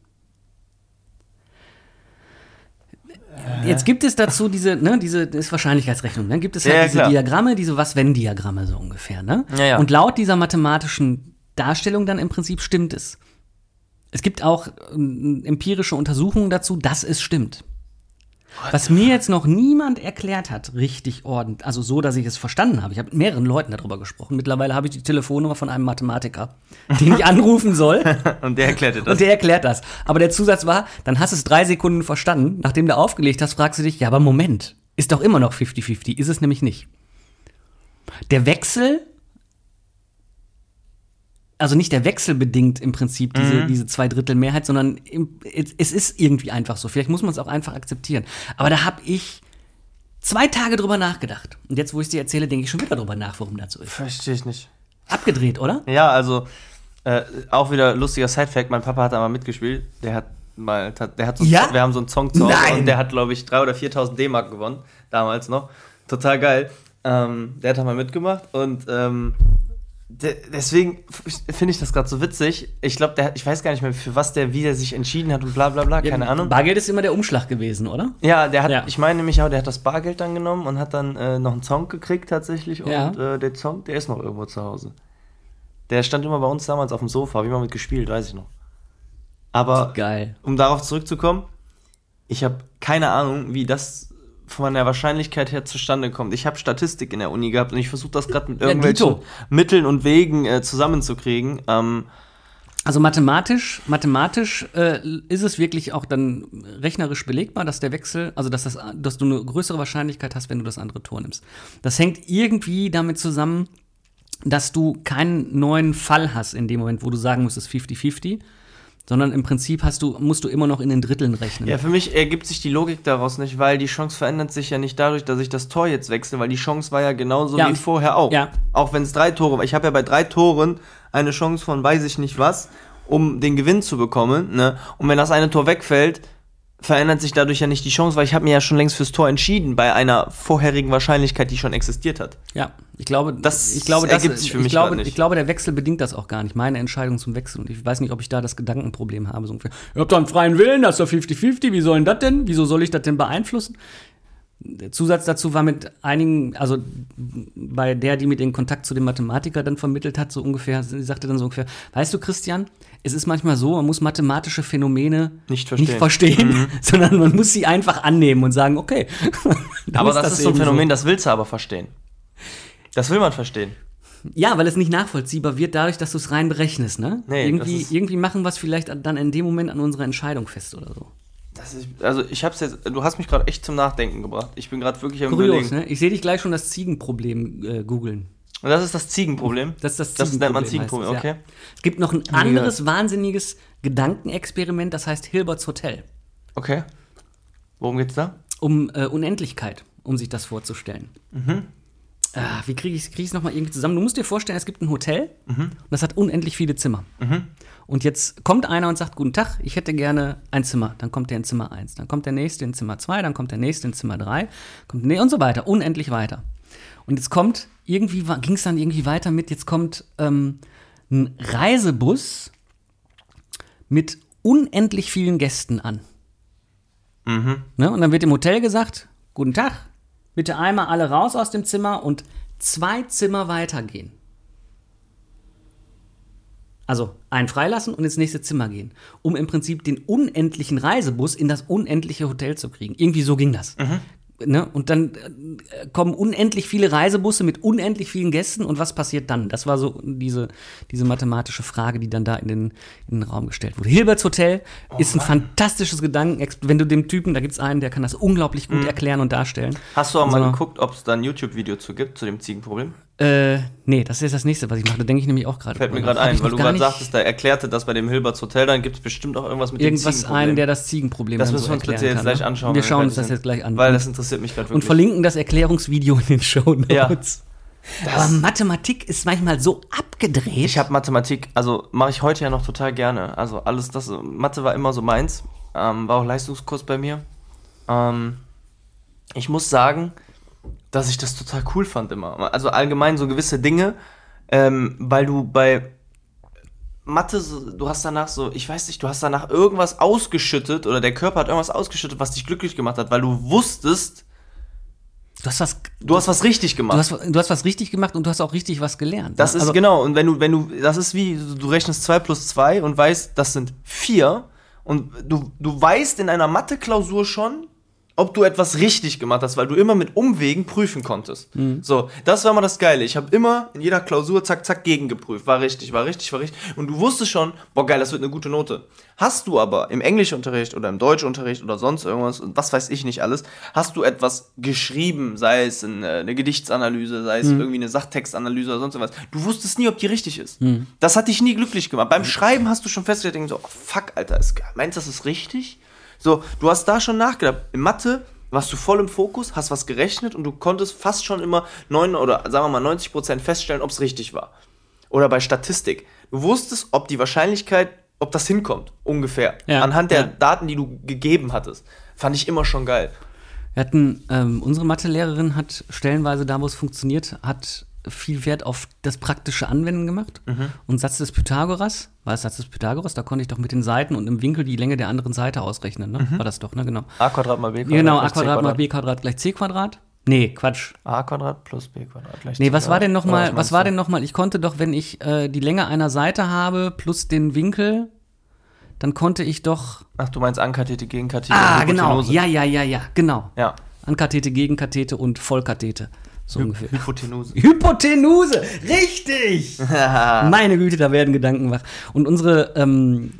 Jetzt gibt es dazu diese, ne, diese ist Wahrscheinlichkeitsrechnung. Dann gibt es halt Ja, ja, diese klar. Diagramme, diese Was-Wenn-Diagramme so ungefähr. Ne? Ja, ja. Und laut dieser mathematischen Darstellung dann im Prinzip stimmt es. Es gibt auch ähm, empirische Untersuchungen dazu, dass es stimmt. Was mir jetzt noch niemand erklärt hat, richtig ordentlich, also so, dass ich es verstanden habe. Ich habe mit mehreren Leuten darüber gesprochen. Mittlerweile habe ich die Telefonnummer von einem Mathematiker, den ich anrufen soll. Und der erklärte das. Und der erklärt das. Aber der Zusatz war, dann hast du es drei Sekunden verstanden. Nachdem du aufgelegt hast, fragst du dich, ja, aber Moment, ist doch immer noch 50-50. Ist es nämlich nicht. Der Wechsel, also nicht der Wechsel bedingt im Prinzip diese, diese Zweidrittelmehrheit, sondern im, es, ist irgendwie einfach so. Vielleicht muss man es auch einfach akzeptieren. Aber da habe ich zwei Tage drüber nachgedacht. Und jetzt, wo ich es dir erzähle, denke ich schon wieder drüber nach, warum das so ist. Verstehe ich nicht. Abgedreht, oder? Ja, also äh, auch wieder lustiger Sidefact. Mein Papa hat da mal mitgespielt. Der hat mal, der hat so, Ja? wir haben so einen Song zu Hause Nein. und der hat, glaube ich, 3.000 oder 4.000 D-Mark gewonnen. Damals noch. Total geil. Ähm, der hat da mal mitgemacht und ähm, deswegen finde ich das gerade so witzig. Ich glaube, ich weiß gar nicht mehr, für was der, wie der sich entschieden hat und bla bla bla, keine Ahnung. Bargeld ist immer der Umschlag gewesen, oder? Ja, der hat, Ja. ich meine nämlich auch, der hat das Bargeld dann genommen und hat dann äh, noch einen Song gekriegt tatsächlich. Und Ja. äh, der Song, der ist noch irgendwo zu Hause. Der stand immer bei uns damals auf dem Sofa, ich mal mit gespielt, weiß ich noch. Aber Geil. um darauf zurückzukommen, ich habe keine Ahnung, wie das von der Wahrscheinlichkeit her zustande kommt. Ich habe Statistik in der Uni gehabt und ich versuche das gerade mit Ja, irgendwelchen Dito. Mitteln und Wegen äh, zusammenzukriegen. Ähm, Also mathematisch, mathematisch äh, ist es wirklich auch dann rechnerisch belegbar, dass der Wechsel, also dass, das, dass du eine größere Wahrscheinlichkeit hast, wenn du das andere Tor nimmst. Das hängt irgendwie damit zusammen, dass du keinen neuen Fall hast in dem Moment, wo du sagen müsstest 50-50, sondern im Prinzip hast du, musst du immer noch in den Dritteln rechnen. Ja, für mich ergibt sich die Logik daraus nicht, weil die Chance verändert sich ja nicht dadurch, dass ich das Tor jetzt wechsle, weil die Chance war ja genauso Ja, wie vorher auch. ja. Auch wenn es drei Tore war. Ich habe ja bei drei Toren eine Chance von weiß ich nicht was, um den Gewinn zu bekommen. Ne? Und wenn das eine Tor wegfällt, verändert sich dadurch ja nicht die Chance, weil ich habe mir ja schon längst fürs Tor entschieden, bei einer vorherigen Wahrscheinlichkeit, die schon existiert hat. Ja, ich glaube, Das ich glaube, ergibt sich für ich mich glaube, nicht. Ich glaube, der Wechsel bedingt das auch gar nicht. Meine Entscheidung zum Wechsel. Und ich weiß nicht, ob ich da das Gedankenproblem habe. So ungefähr. Ihr habt doch einen freien Willen, das ist doch 50-50. Wie soll denn das denn? Wieso soll ich das denn beeinflussen? Der Zusatz dazu war mit einigen, also bei der, die mir den Kontakt zu dem Mathematiker dann vermittelt hat, so ungefähr, sie sagte dann so ungefähr, weißt du, Christian, es ist manchmal so, man muss mathematische Phänomene Nicht verstehen. nicht verstehen sondern man muss sie einfach annehmen und sagen, okay. Aber das, ist so ein Phänomen, das willst du aber verstehen. Das will man verstehen. Ja, weil es nicht nachvollziehbar wird, dadurch, dass du es rein berechnest, ne? Nee, irgendwie, das irgendwie machen wir es vielleicht dann in dem Moment an unserer Entscheidung fest oder so. Das ist, also ich hab's jetzt, du hast mich gerade echt zum Nachdenken gebracht. Ich bin gerade wirklich am Kurios, überlegen. ne? Ich sehe dich gleich schon das Ziegenproblem äh, googeln. Und das ist das Ziegenproblem. Das ist das Das nennt man Ziegenproblem, Ziegenproblem, heißt okay. es, ja. Es gibt noch ein anderes wahnsinniges Gedankenexperiment, das heißt Hilberts Hotel. Okay. Worum geht's da? Um äh, Unendlichkeit, um sich das vorzustellen. Mhm. Ah, wie kriege ich es krieg nochmal irgendwie zusammen? Du musst dir vorstellen, es gibt ein Hotel Mhm. und das hat unendlich viele Zimmer. Und jetzt kommt einer und sagt, guten Tag, ich hätte gerne ein Zimmer. Dann kommt der in Zimmer 1, dann kommt der nächste in Zimmer 2, dann kommt der nächste in Zimmer 3, kommt nee, und so weiter, unendlich weiter. Und jetzt kommt, irgendwie ging es dann irgendwie weiter mit, jetzt kommt ähm, ein Reisebus mit unendlich vielen Gästen an. Ne? Und dann wird im Hotel gesagt, guten Tag, bitte einmal alle raus aus dem Zimmer und zwei Zimmer weitergehen. Also einen freilassen und ins nächste Zimmer gehen, um im Prinzip den unendlichen Reisebus in das unendliche Hotel zu kriegen. Irgendwie so ging das. Ne? Und dann äh, kommen unendlich viele Reisebusse mit unendlich vielen Gästen und was passiert dann? Das war so diese, diese mathematische Frage, die dann da in den, in den Raum gestellt wurde. Hilberts Hotel Oh ist ein fantastisches Gedanken. Wenn du dem Typen, da gibt's einen, der kann das unglaublich Mhm. gut erklären und darstellen. Hast du auch mal So. geguckt, ob es da ein YouTube-Video zu gibt, zu dem Ziegenproblem? Äh, nee, das ist das nächste, was ich mache. Da denke ich nämlich auch gerade. Fällt mir gerade ein, weil du gerade sagtest, da erklärte das bei dem Hilberts Hotel, dann gibt es bestimmt auch irgendwas mit Irgendwas dem Ziegenproblem. einen, der das Ziegenproblem Das dann müssen so wir uns bitte jetzt kann, gleich ne? anschauen. Wir schauen uns das jetzt gleich an. Weil das interessiert mich gerade und wirklich. verlinken das Erklärungsvideo in den Show Notes. Ja. Aber Mathematik ist manchmal so abgedreht. Ich habe Mathematik, also mache ich heute ja noch total gerne. Also alles das, Mathe war immer so meins, ähm, war auch Leistungskurs bei mir. Ähm, ich muss sagen, dass ich das total cool fand immer. Also allgemein so gewisse Dinge, ähm, weil du bei Mathe, du hast danach so, ich weiß nicht, du hast danach irgendwas ausgeschüttet oder der Körper hat irgendwas ausgeschüttet, was dich glücklich gemacht hat, weil du wusstest, du hast was, du hast was richtig gemacht. du hast, du hast was richtig gemacht und du hast auch richtig was gelernt. Das ist Also, genau, und wenn du, wenn du, das ist wie, du rechnest 2 plus 2 und weißt, das sind 4 und du, du weißt in einer Mathe-Klausur schon, ob du etwas richtig gemacht hast, weil du immer mit Umwegen prüfen konntest. Mhm. So, das war mal das Geile. Ich habe immer in jeder Klausur zack, zack gegengeprüft. War richtig, war richtig, war richtig. Und du wusstest schon, boah, geil, das wird eine gute Note. Hast du aber im Englischunterricht oder im Deutschunterricht oder sonst irgendwas, und was weiß ich nicht alles, hast du etwas geschrieben, sei es eine, eine Gedichtsanalyse, sei es Mhm. irgendwie eine Sachtextanalyse oder sonst irgendwas. Du wusstest nie, ob die richtig ist. Das hat dich nie glücklich gemacht. Beim Schreiben hast du schon festgestellt, denkst so, oh, fuck, Alter, ist, meinst du, das ist richtig? So, du hast da schon nachgedacht. In Mathe warst du voll im Fokus, hast was gerechnet und du konntest fast schon immer 9 oder sagen wir mal 90 Prozent feststellen, ob es richtig war. Oder bei Statistik. Du wusstest, ob die Wahrscheinlichkeit, ob das hinkommt, ungefähr. Ja, Anhand der ja. Daten, die du gegeben hattest. Fand ich immer schon geil. Wir hatten, ähm, unsere Mathelehrerin hat stellenweise da, wo es funktioniert, hat viel Wert auf das praktische Anwenden gemacht. Mhm. Und Satz des Pythagoras, war es Satz des Pythagoras, da konnte ich doch mit den Seiten und im Winkel die Länge der anderen Seite ausrechnen, ne? Mhm. War das doch, ne? Genau. a Quadrat mal b Quadrat Genau, a Quadrat mal b Quadrat gleich c Quadrat. Nee, Quatsch. a Quadrat plus b Quadrat gleich Nee, was war denn noch Oder mal, was war denn noch mal, ich konnte doch, wenn ich äh, die Länge einer Seite habe plus den Winkel, dann konnte ich doch Ach, du meinst Ankathete, Gegenkathete, Ah, genau. Ja, ja, ja, ja, genau. Ja. Ankathete, Gegenkathete und Vollkathete. So ungefähr. Hypotenuse. Hypotenuse, richtig! Meine Güte, da werden Gedanken wach. Und unsere ähm,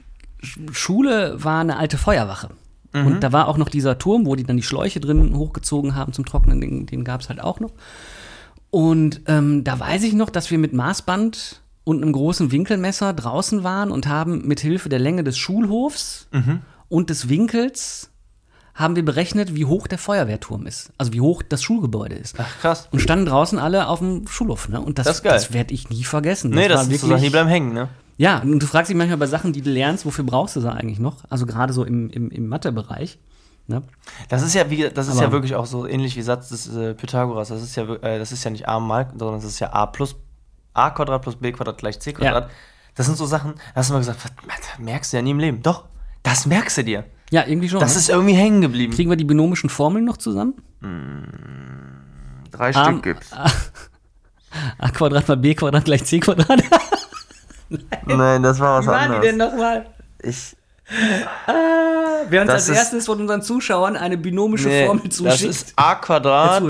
Sch- Schule war eine alte Feuerwache. Und da war auch noch dieser Turm, wo die dann die Schläuche drin hochgezogen haben zum Trocknen, den, den gab es halt auch noch. Und ähm, da weiß ich noch, dass wir mit Maßband und einem großen Winkelmesser draußen waren und haben mit Hilfe der Länge des Schulhofs und des Winkels haben wir berechnet, wie hoch der Feuerwehrturm ist. Also wie hoch das Schulgebäude ist. Ach, krass. Und standen draußen alle auf dem Schulhof. Ne? Und das, Das das werde ich nie vergessen. Nee, das war ist so Sachen, die bleiben hängen, ne? Ja, und du fragst dich manchmal bei Sachen, die du lernst, wofür brauchst du sie eigentlich noch? Also gerade so im, im, im Mathe-Bereich. Ne? Das ist ja wie, das ist Aber- ja wirklich auch so ähnlich wie Satz des äh, Pythagoras. Das ist ja, äh, das ist ja nicht a mal, sondern das ist ja a plus a Quadrat plus b Quadrat gleich c Quadrat. Das sind so Sachen, da hast du mal gesagt, das merkst du ja nie im Leben. Doch, das merkst du dir. Ja, irgendwie schon. Das ne? ist irgendwie hängen geblieben. Kriegen wir die binomischen Formeln noch zusammen? Drei Am- Stück gibt's. a Quadrat mal b Quadrat gleich c Quadrat. Nein, das war was Wie waren die anderes. denn nochmal? Ich, Wer uns Das als ist- erstes von unseren Zuschauern eine binomische nee, Formel das zuschickt. ist a Quadrat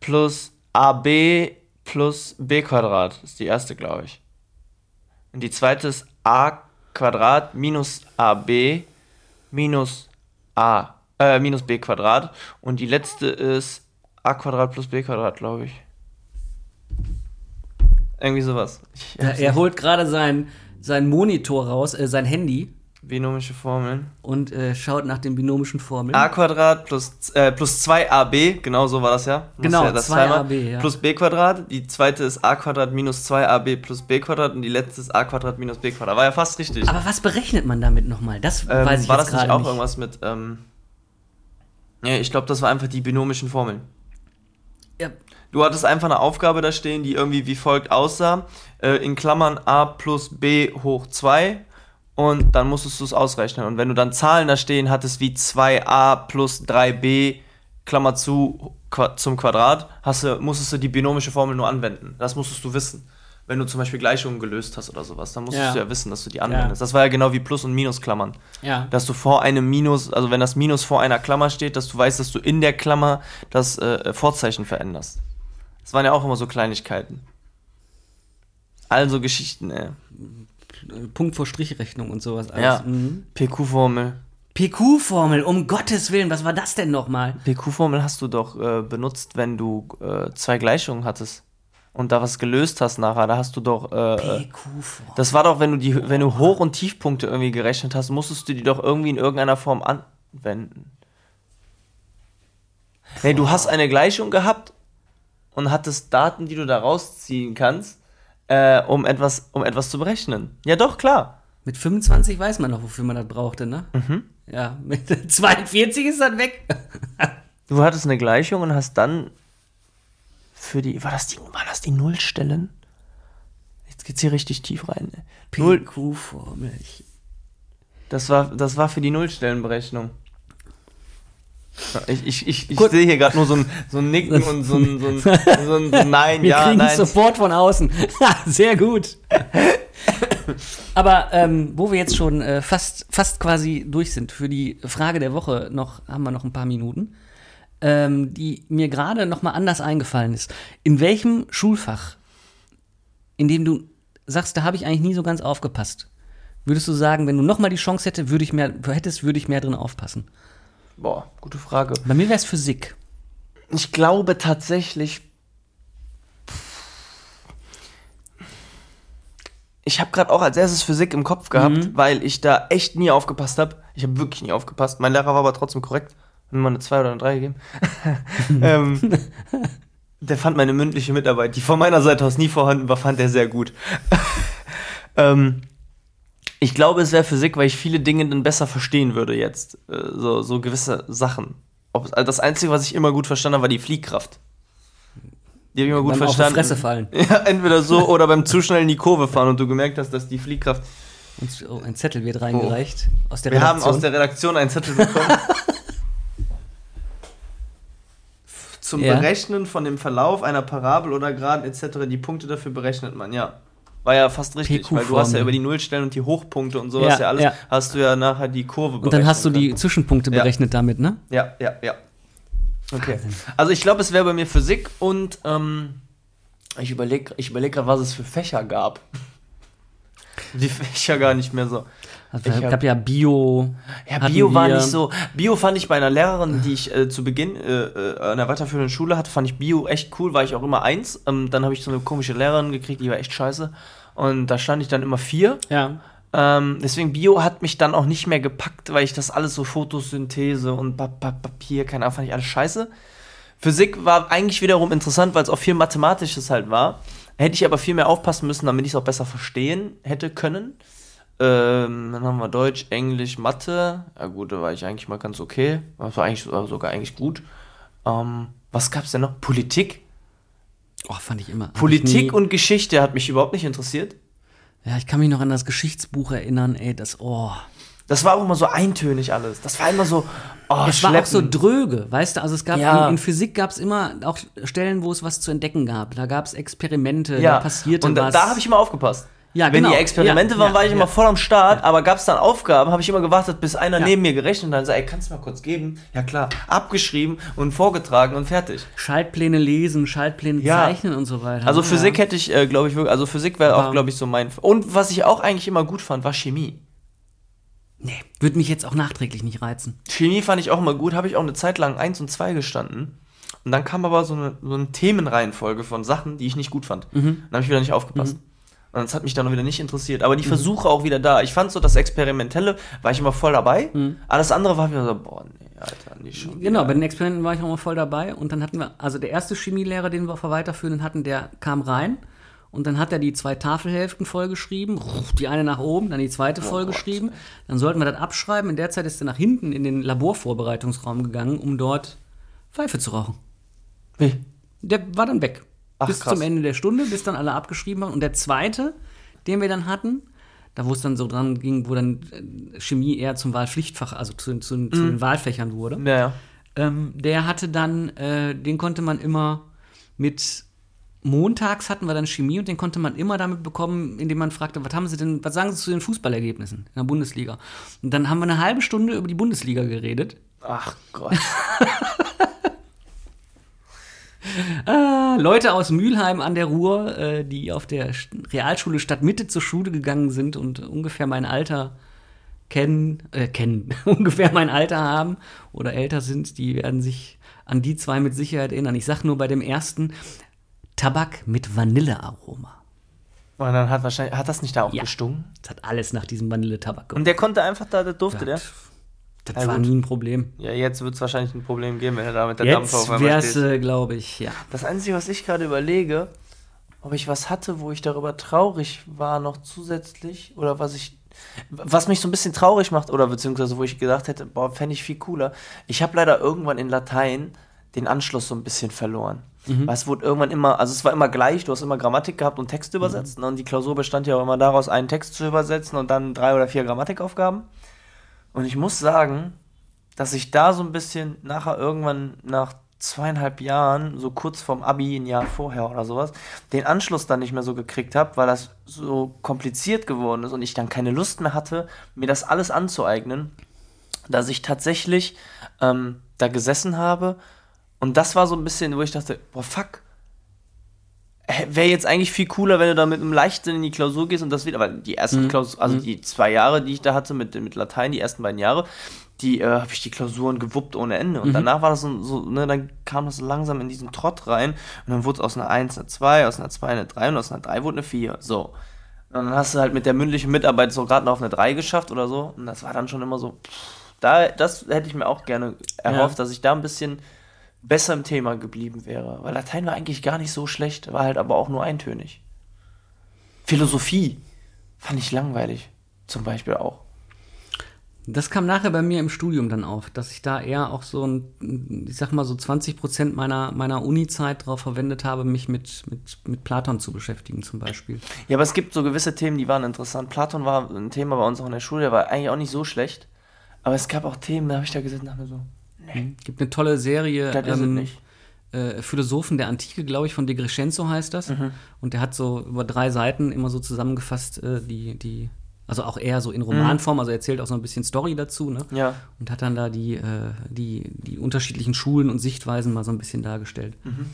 plus ab plus b Quadrat. Das ist die erste, glaube ich. Und die zweite ist a Quadrat minus ab minus a, äh, minus b Quadrat. Und die letzte ist a Quadrat plus b Quadrat, glaube ich. Irgendwie sowas. Ja, er holt gerade sein, sein Monitor raus, äh, sein Handy Binomische Formeln. und äh, schaut nach den binomischen Formeln. a Quadrat plus, äh, plus 2ab, genau so war das ja. Muss Genau, ja das 2ab, zweimal. ja. Plus b Quadrat. Die zweite ist a Quadrat minus 2ab plus b Quadrat und die letzte ist a Quadrat minus b Quadrat. War ja fast richtig. Aber was berechnet man damit nochmal? Das Ähm, weiß ich war das nicht auch nicht. irgendwas mit, ähm, ja, ich glaube, das war einfach die binomischen Formeln. Ja, Du hattest einfach eine Aufgabe da stehen, die irgendwie wie folgt aussah. Äh, in Klammern a plus b hoch 2 und dann musstest du es ausrechnen. Und wenn du dann Zahlen da stehen hattest wie 2a plus 3b, Klammer zu, zum Quadrat, hast du, musstest du die binomische Formel nur anwenden. Das musstest du wissen. wenn du zum Beispiel Gleichungen gelöst hast oder sowas, dann musstest Ja. du ja wissen, dass du die anwendest. Das war ja genau wie Plus- und Minusklammern. Ja. Dass du vor einem Minus, also wenn das Minus vor einer Klammer steht, dass du weißt, dass du in der Klammer das äh, Vorzeichen veränderst. Das waren ja auch immer so Kleinigkeiten. Also Geschichten, ey. Punkt vor Strichrechnung und sowas alles. Ja. Mhm. PQ-Formel. PQ-Formel, um Gottes Willen, was war das denn nochmal? PQ-Formel hast du doch äh, benutzt, wenn du äh, zwei Gleichungen hattest und da was gelöst hast nachher. Da hast du doch. Äh, äh, PQ-Formel. das war doch, wenn du die, wenn du Hoch- und Tiefpunkte irgendwie gerechnet hast, musstest du die doch irgendwie in irgendeiner Form anwenden. Nee, du hast eine Gleichung gehabt und hattest Daten, die du da rausziehen kannst, äh, um etwas, um etwas zu berechnen. Ja, doch, klar. Mit 25 weiß man noch, wofür man das brauchte, ne? Mhm. Ja, mit 42 ist das weg. Du hattest eine Gleichung und hast dann für die, war das die, waren das die Nullstellen? Jetzt geht's hier richtig tief rein. ne? PQ-Formel. das war, das war für die Nullstellenberechnung. Ich, ich, ich, ich sehe hier gerade nur so ein, so ein Nicken und so ein, so ein, so ein, so ein Nein, Wir ja, kriegen nein. Support von außen. Sehr gut. Aber ähm, wo wir jetzt schon äh, fast, fast quasi durch sind, für die Frage der Woche noch, haben wir noch ein paar Minuten, ähm, die mir gerade noch mal anders eingefallen ist. In welchem Schulfach, in dem du sagst, da habe ich eigentlich nie so ganz aufgepasst, würdest du sagen, wenn du noch mal die Chance hätte, würde ich mehr, hättest, würde ich mehr drin aufpassen? Boah, gute Frage. Bei mir wäre es Physik. Ich glaube tatsächlich. Ich habe gerade auch als erstes Physik im Kopf gehabt, Mhm. weil ich da echt nie aufgepasst habe. Ich habe wirklich nie aufgepasst. Mein Lehrer war aber trotzdem korrekt. Hat mir mal eine 2 oder eine 3 gegeben. ähm, der fand meine mündliche Mitarbeit, die von meiner Seite aus nie vorhanden war, fand er sehr gut. ähm, ich glaube, es wäre Physik, weil ich viele Dinge dann besser verstehen würde jetzt. Äh, so, so gewisse Sachen. Ob, also das Einzige, was ich immer gut verstanden habe, war die Fliehkraft. Die habe ich immer gut Beim auf die verstanden. Fresse fallen. Ja, entweder so oder beim zu schnell in die Kurve fahren und du gemerkt hast, dass die Fliehkraft. Und oh, ein Zettel wird reingereicht aus der Wir haben aus der Redaktion einen Zettel bekommen. Zum Ja. Berechnen von dem Verlauf einer Parabel oder Grad etc. Die Punkte dafür berechnet man, ja. War ja fast richtig, weil du hast ja über die Nullstellen und die Hochpunkte und sowas Ja, ja, alles, ja. hast du ja nachher die Kurve Und dann hast du die können. Zwischenpunkte berechnet damit, ne? Ja, ja, ja. Okay. Also ich glaube, es wäre bei mir Physik und ähm, ich überlege ich überleg gerade, was es für Fächer gab. Die Fächer gar nicht mehr so. Also, Ich es hab- gab ja Bio. Ja, Bio war nicht so. Bio fand ich bei einer Lehrerin, die ich äh, zu Beginn äh, äh, an der weiterführenden Schule hatte, fand ich Bio echt cool, war ich auch immer eins. Ähm, dann habe ich so eine komische Lehrerin gekriegt, die war echt scheiße. Und da stand ich dann immer vier. Ja. Ähm, deswegen Bio hat mich dann auch nicht mehr gepackt, weil ich das alles so Photosynthese und Pa- Pa- Papier, keine Ahnung, fand ich alles scheiße. Physik war eigentlich wiederum interessant, weil es auch viel Mathematisches halt war. Hätte ich aber viel mehr aufpassen müssen, damit ich es auch besser verstehen hätte können. Ähm, dann haben wir Deutsch, Englisch, Mathe. Ja gut, da war ich eigentlich mal ganz okay. Das war eigentlich war sogar eigentlich gut. Ähm, was gab's denn noch? Politik. Oh, fand ich immer. Politik ich und Geschichte hat mich überhaupt nicht interessiert. Ja, ich kann mich noch an das Geschichtsbuch erinnern, ey, das, oh. Das war auch immer so eintönig alles. Das war immer so, oh, Es war auch so dröge, weißt du? Also es gab Ja. in, in Physik gab es immer auch Stellen, wo es was zu entdecken gab. Da gab es Experimente, ja. da passierte Und da, was. da habe ich immer aufgepasst. Ja, Wenn genau. die Experimente Ja, waren, war ich immer voll am Start, aber gab es dann Aufgaben, habe ich immer gewartet, bis einer neben mir gerechnet hat und sagt, ey, kannst du mal kurz geben? Ja klar, abgeschrieben und vorgetragen und fertig. Schaltpläne lesen, Schaltpläne zeichnen und so weiter. Also Ja. Physik hätte ich, äh, glaube ich, wirklich, also Physik wäre auch, glaube ich, so mein. Und was ich auch eigentlich immer gut fand, war Chemie. Nee, würde mich jetzt auch nachträglich nicht reizen. Chemie fand ich auch immer gut, habe ich auch eine Zeit lang 1 und 2 gestanden. Und dann kam aber so eine, so eine Themenreihenfolge von Sachen, die ich nicht gut fand. Mhm. Dann habe ich wieder nicht aufgepasst. Und das hat mich dann auch wieder nicht interessiert. Aber die Versuche auch wieder da. Ich fand so das Experimentelle, war ich immer voll dabei. Alles andere war wieder so, boah, nee, Alter, nicht schon. Mhm. Genau, bei wieder. den Experimenten war ich auch mal voll dabei. Und dann hatten wir, also der erste Chemielehrer, den wir auf Weiterführenden hatten, der kam rein. Und dann hat er die zwei Tafelhälften vollgeschrieben, die eine nach oben, dann die zweite vollgeschrieben. Dann sollten wir das abschreiben. In der Zeit ist er nach hinten in den Laborvorbereitungsraum gegangen, um dort Pfeife zu rauchen. Wie? Der war dann weg. Ach, bis krass. zum Ende der Stunde, bis dann alle abgeschrieben haben. Und der zweite, den wir dann hatten, da wo es dann so dran ging, wo dann äh, Chemie eher zum Wahlpflichtfach, also zu, zu, Mhm. zu den Wahlfächern wurde, Naja. ähm, der hatte dann, äh, den konnte man immer mit montags hatten wir dann Chemie und den konnte man immer damit bekommen, indem man fragte, was haben Sie denn, was sagen Sie zu den Fußballergebnissen in der Bundesliga? Und dann haben wir eine halbe Stunde über die Bundesliga geredet. Ach Gott. Ah, Leute aus Mülheim an der Ruhr, äh, die auf der Realschule Stadtmitte zur Schule gegangen sind und ungefähr mein Alter kennen, äh, kennen, ungefähr mein Alter haben oder älter sind, die werden sich an die zwei mit Sicherheit erinnern. Ich sag nur bei dem ersten Tabak mit Vanillearoma. Und dann hat wahrscheinlich, hat das nicht da auch Ja. gestunken? Das hat alles nach diesem Vanilletabak Und der konnte einfach da, der durfte der? Das Ja, war gut. nie ein Problem. Ja, jetzt wird es wahrscheinlich ein Problem geben, wenn er da mit der Jetzt auf einmal wär's, steht. äh, glaube ich, ja. Das Einzige, was ich gerade überlege, ob ich was hatte, wo ich darüber traurig war, noch zusätzlich, oder was ich, was mich so ein bisschen traurig macht, oder beziehungsweise wo ich gedacht hätte, boah, fände ich viel cooler. Ich habe leider irgendwann in Latein den Anschluss so ein bisschen verloren. Weil es wurde irgendwann immer, also es war immer gleich, du hast immer Grammatik gehabt und Text übersetzt. ne, Und die Klausur bestand ja auch immer daraus, einen Text zu übersetzen und dann drei oder vier Grammatikaufgaben. Und ich muss sagen, dass ich da so ein bisschen nachher irgendwann nach zweieinhalb Jahren, so kurz vorm Abi, ein Jahr vorher oder sowas, den Anschluss dann nicht mehr so gekriegt habe, weil das so kompliziert geworden ist und ich dann keine Lust mehr hatte, mir das alles anzueignen, dass ich tatsächlich ähm, da gesessen habe. Und das war so ein bisschen, wo ich dachte, boah, fuck, wäre jetzt eigentlich viel cooler, wenn du da mit einem Leichtsinn in die Klausur gehst und das wieder, weil die ersten Klausur, also die zwei Jahre, die ich da hatte mit, mit Latein, die ersten beiden Jahre, die äh, habe ich die Klausuren gewuppt ohne Ende. Und danach war das so, so, ne, dann kam das so langsam in diesen Trott rein und dann wurde es aus einer 1 eine 2, aus einer 2 eine 3 und aus einer 3 wurde eine 4. So. Und dann hast du halt mit der mündlichen Mitarbeit so gerade noch auf eine 3 geschafft oder so. Und das war dann schon immer so, pff, da, das hätte ich mir auch gerne erhofft, dass ich da ein bisschen besser im Thema geblieben wäre. Weil Latein war eigentlich gar nicht so schlecht, war halt aber auch nur eintönig. Philosophie fand ich langweilig, zum Beispiel auch. Das kam nachher bei mir im Studium dann auf, dass ich da eher auch so ein, ich sag mal so 20 Prozent meiner, meiner Uni-Zeit darauf verwendet habe, mich mit, mit, mit Platon zu beschäftigen zum Beispiel. Ja, aber es gibt so gewisse Themen, die waren interessant. Platon war ein Thema bei uns auch in der Schule, der war eigentlich auch nicht so schlecht. Aber es gab auch Themen, da habe ich da gesessen und dachte mir so, Gibt eine tolle Serie, das ist es ähm, nicht. äh, Philosophen der Antike, glaube ich, von De Crescenzo heißt das. Mhm. Und der hat so über drei Seiten immer so zusammengefasst, äh, die, die, also auch eher so in Romanform, also er erzählt auch so ein bisschen Story dazu, ne? Mhm. Ja. Und hat dann da die, äh, die, die unterschiedlichen Schulen und Sichtweisen mal so ein bisschen dargestellt. Mhm.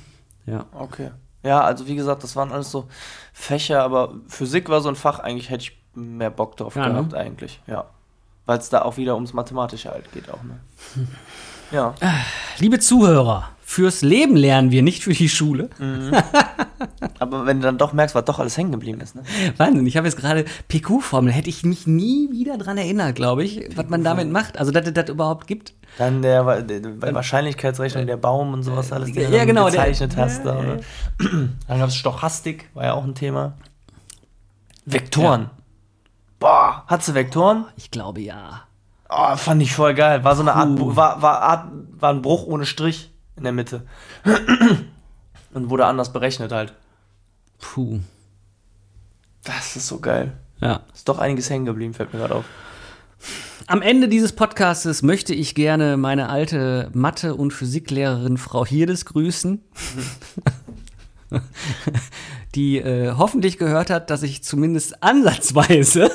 Ja. Okay. Ja, also wie gesagt, das waren alles so Fächer, aber Physik war so ein Fach, eigentlich hätte ich mehr Bock drauf Ja, ne? gehabt, eigentlich, ja. Weil es da auch wieder ums Mathematische halt geht auch, ne? Ja. Liebe Zuhörer, fürs Leben lernen wir, nicht für die Schule. Aber wenn du dann doch merkst, was doch alles hängen geblieben ist, ne? Wahnsinn, ich habe jetzt gerade PQ-Formel, hätte ich mich nie wieder dran erinnert, glaube ich, was man damit macht. Also, dass es das überhaupt gibt. Dann der, der bei Wahrscheinlichkeitsrechnung, der Baum und sowas alles, den ja, genau, der- gezeichnet hast. ja, ne? Dann gab es Stochastik, war ja auch ein Thema. Vektoren. Boah, hat sie Vektoren? Ich glaube ja. Oh, fand ich voll geil. War so eine Art, war, war, Art, war ein Bruch ohne Strich in der Mitte. Und wurde anders berechnet halt. Puh. Das ist so geil. Ja. Ist doch einiges hängen geblieben, fällt mir gerade auf. Am Ende dieses Podcastes möchte ich gerne meine alte Mathe- und Physiklehrerin Frau Hirdes grüßen, die äh, hoffentlich gehört hat, dass ich zumindest ansatzweise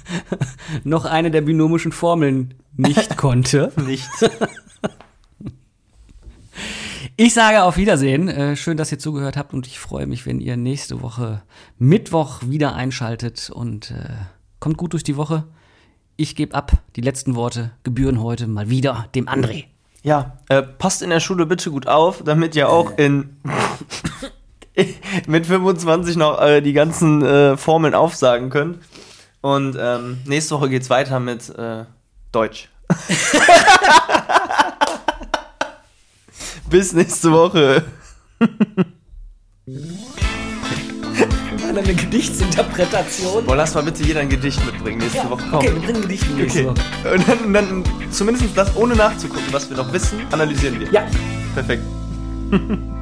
noch eine der binomischen Formeln nicht konnte. Nicht. Ich sage auf Wiedersehen. Äh, schön, dass ihr zugehört habt und ich freue mich, wenn ihr nächste Woche Mittwoch wieder einschaltet und äh, kommt gut durch die Woche. Ich gebe ab. Die letzten Worte gebühren heute mal wieder dem André. Ja, äh, passt in der Schule bitte gut auf, damit ihr auch in mit 25 noch äh, die ganzen äh, Formeln aufsagen könnt. Und ähm, nächste Woche geht's weiter mit äh, Deutsch. Bis nächste Woche. Eine Gedichtsinterpretation. Boah, lass mal bitte jeder ein Gedicht mitbringen nächste Woche. Komm. Okay, wir bringen Gedichte nächste Okay. Woche. Und dann, dann zumindest das ohne nachzugucken, was wir noch wissen, analysieren wir. Ja. Perfekt.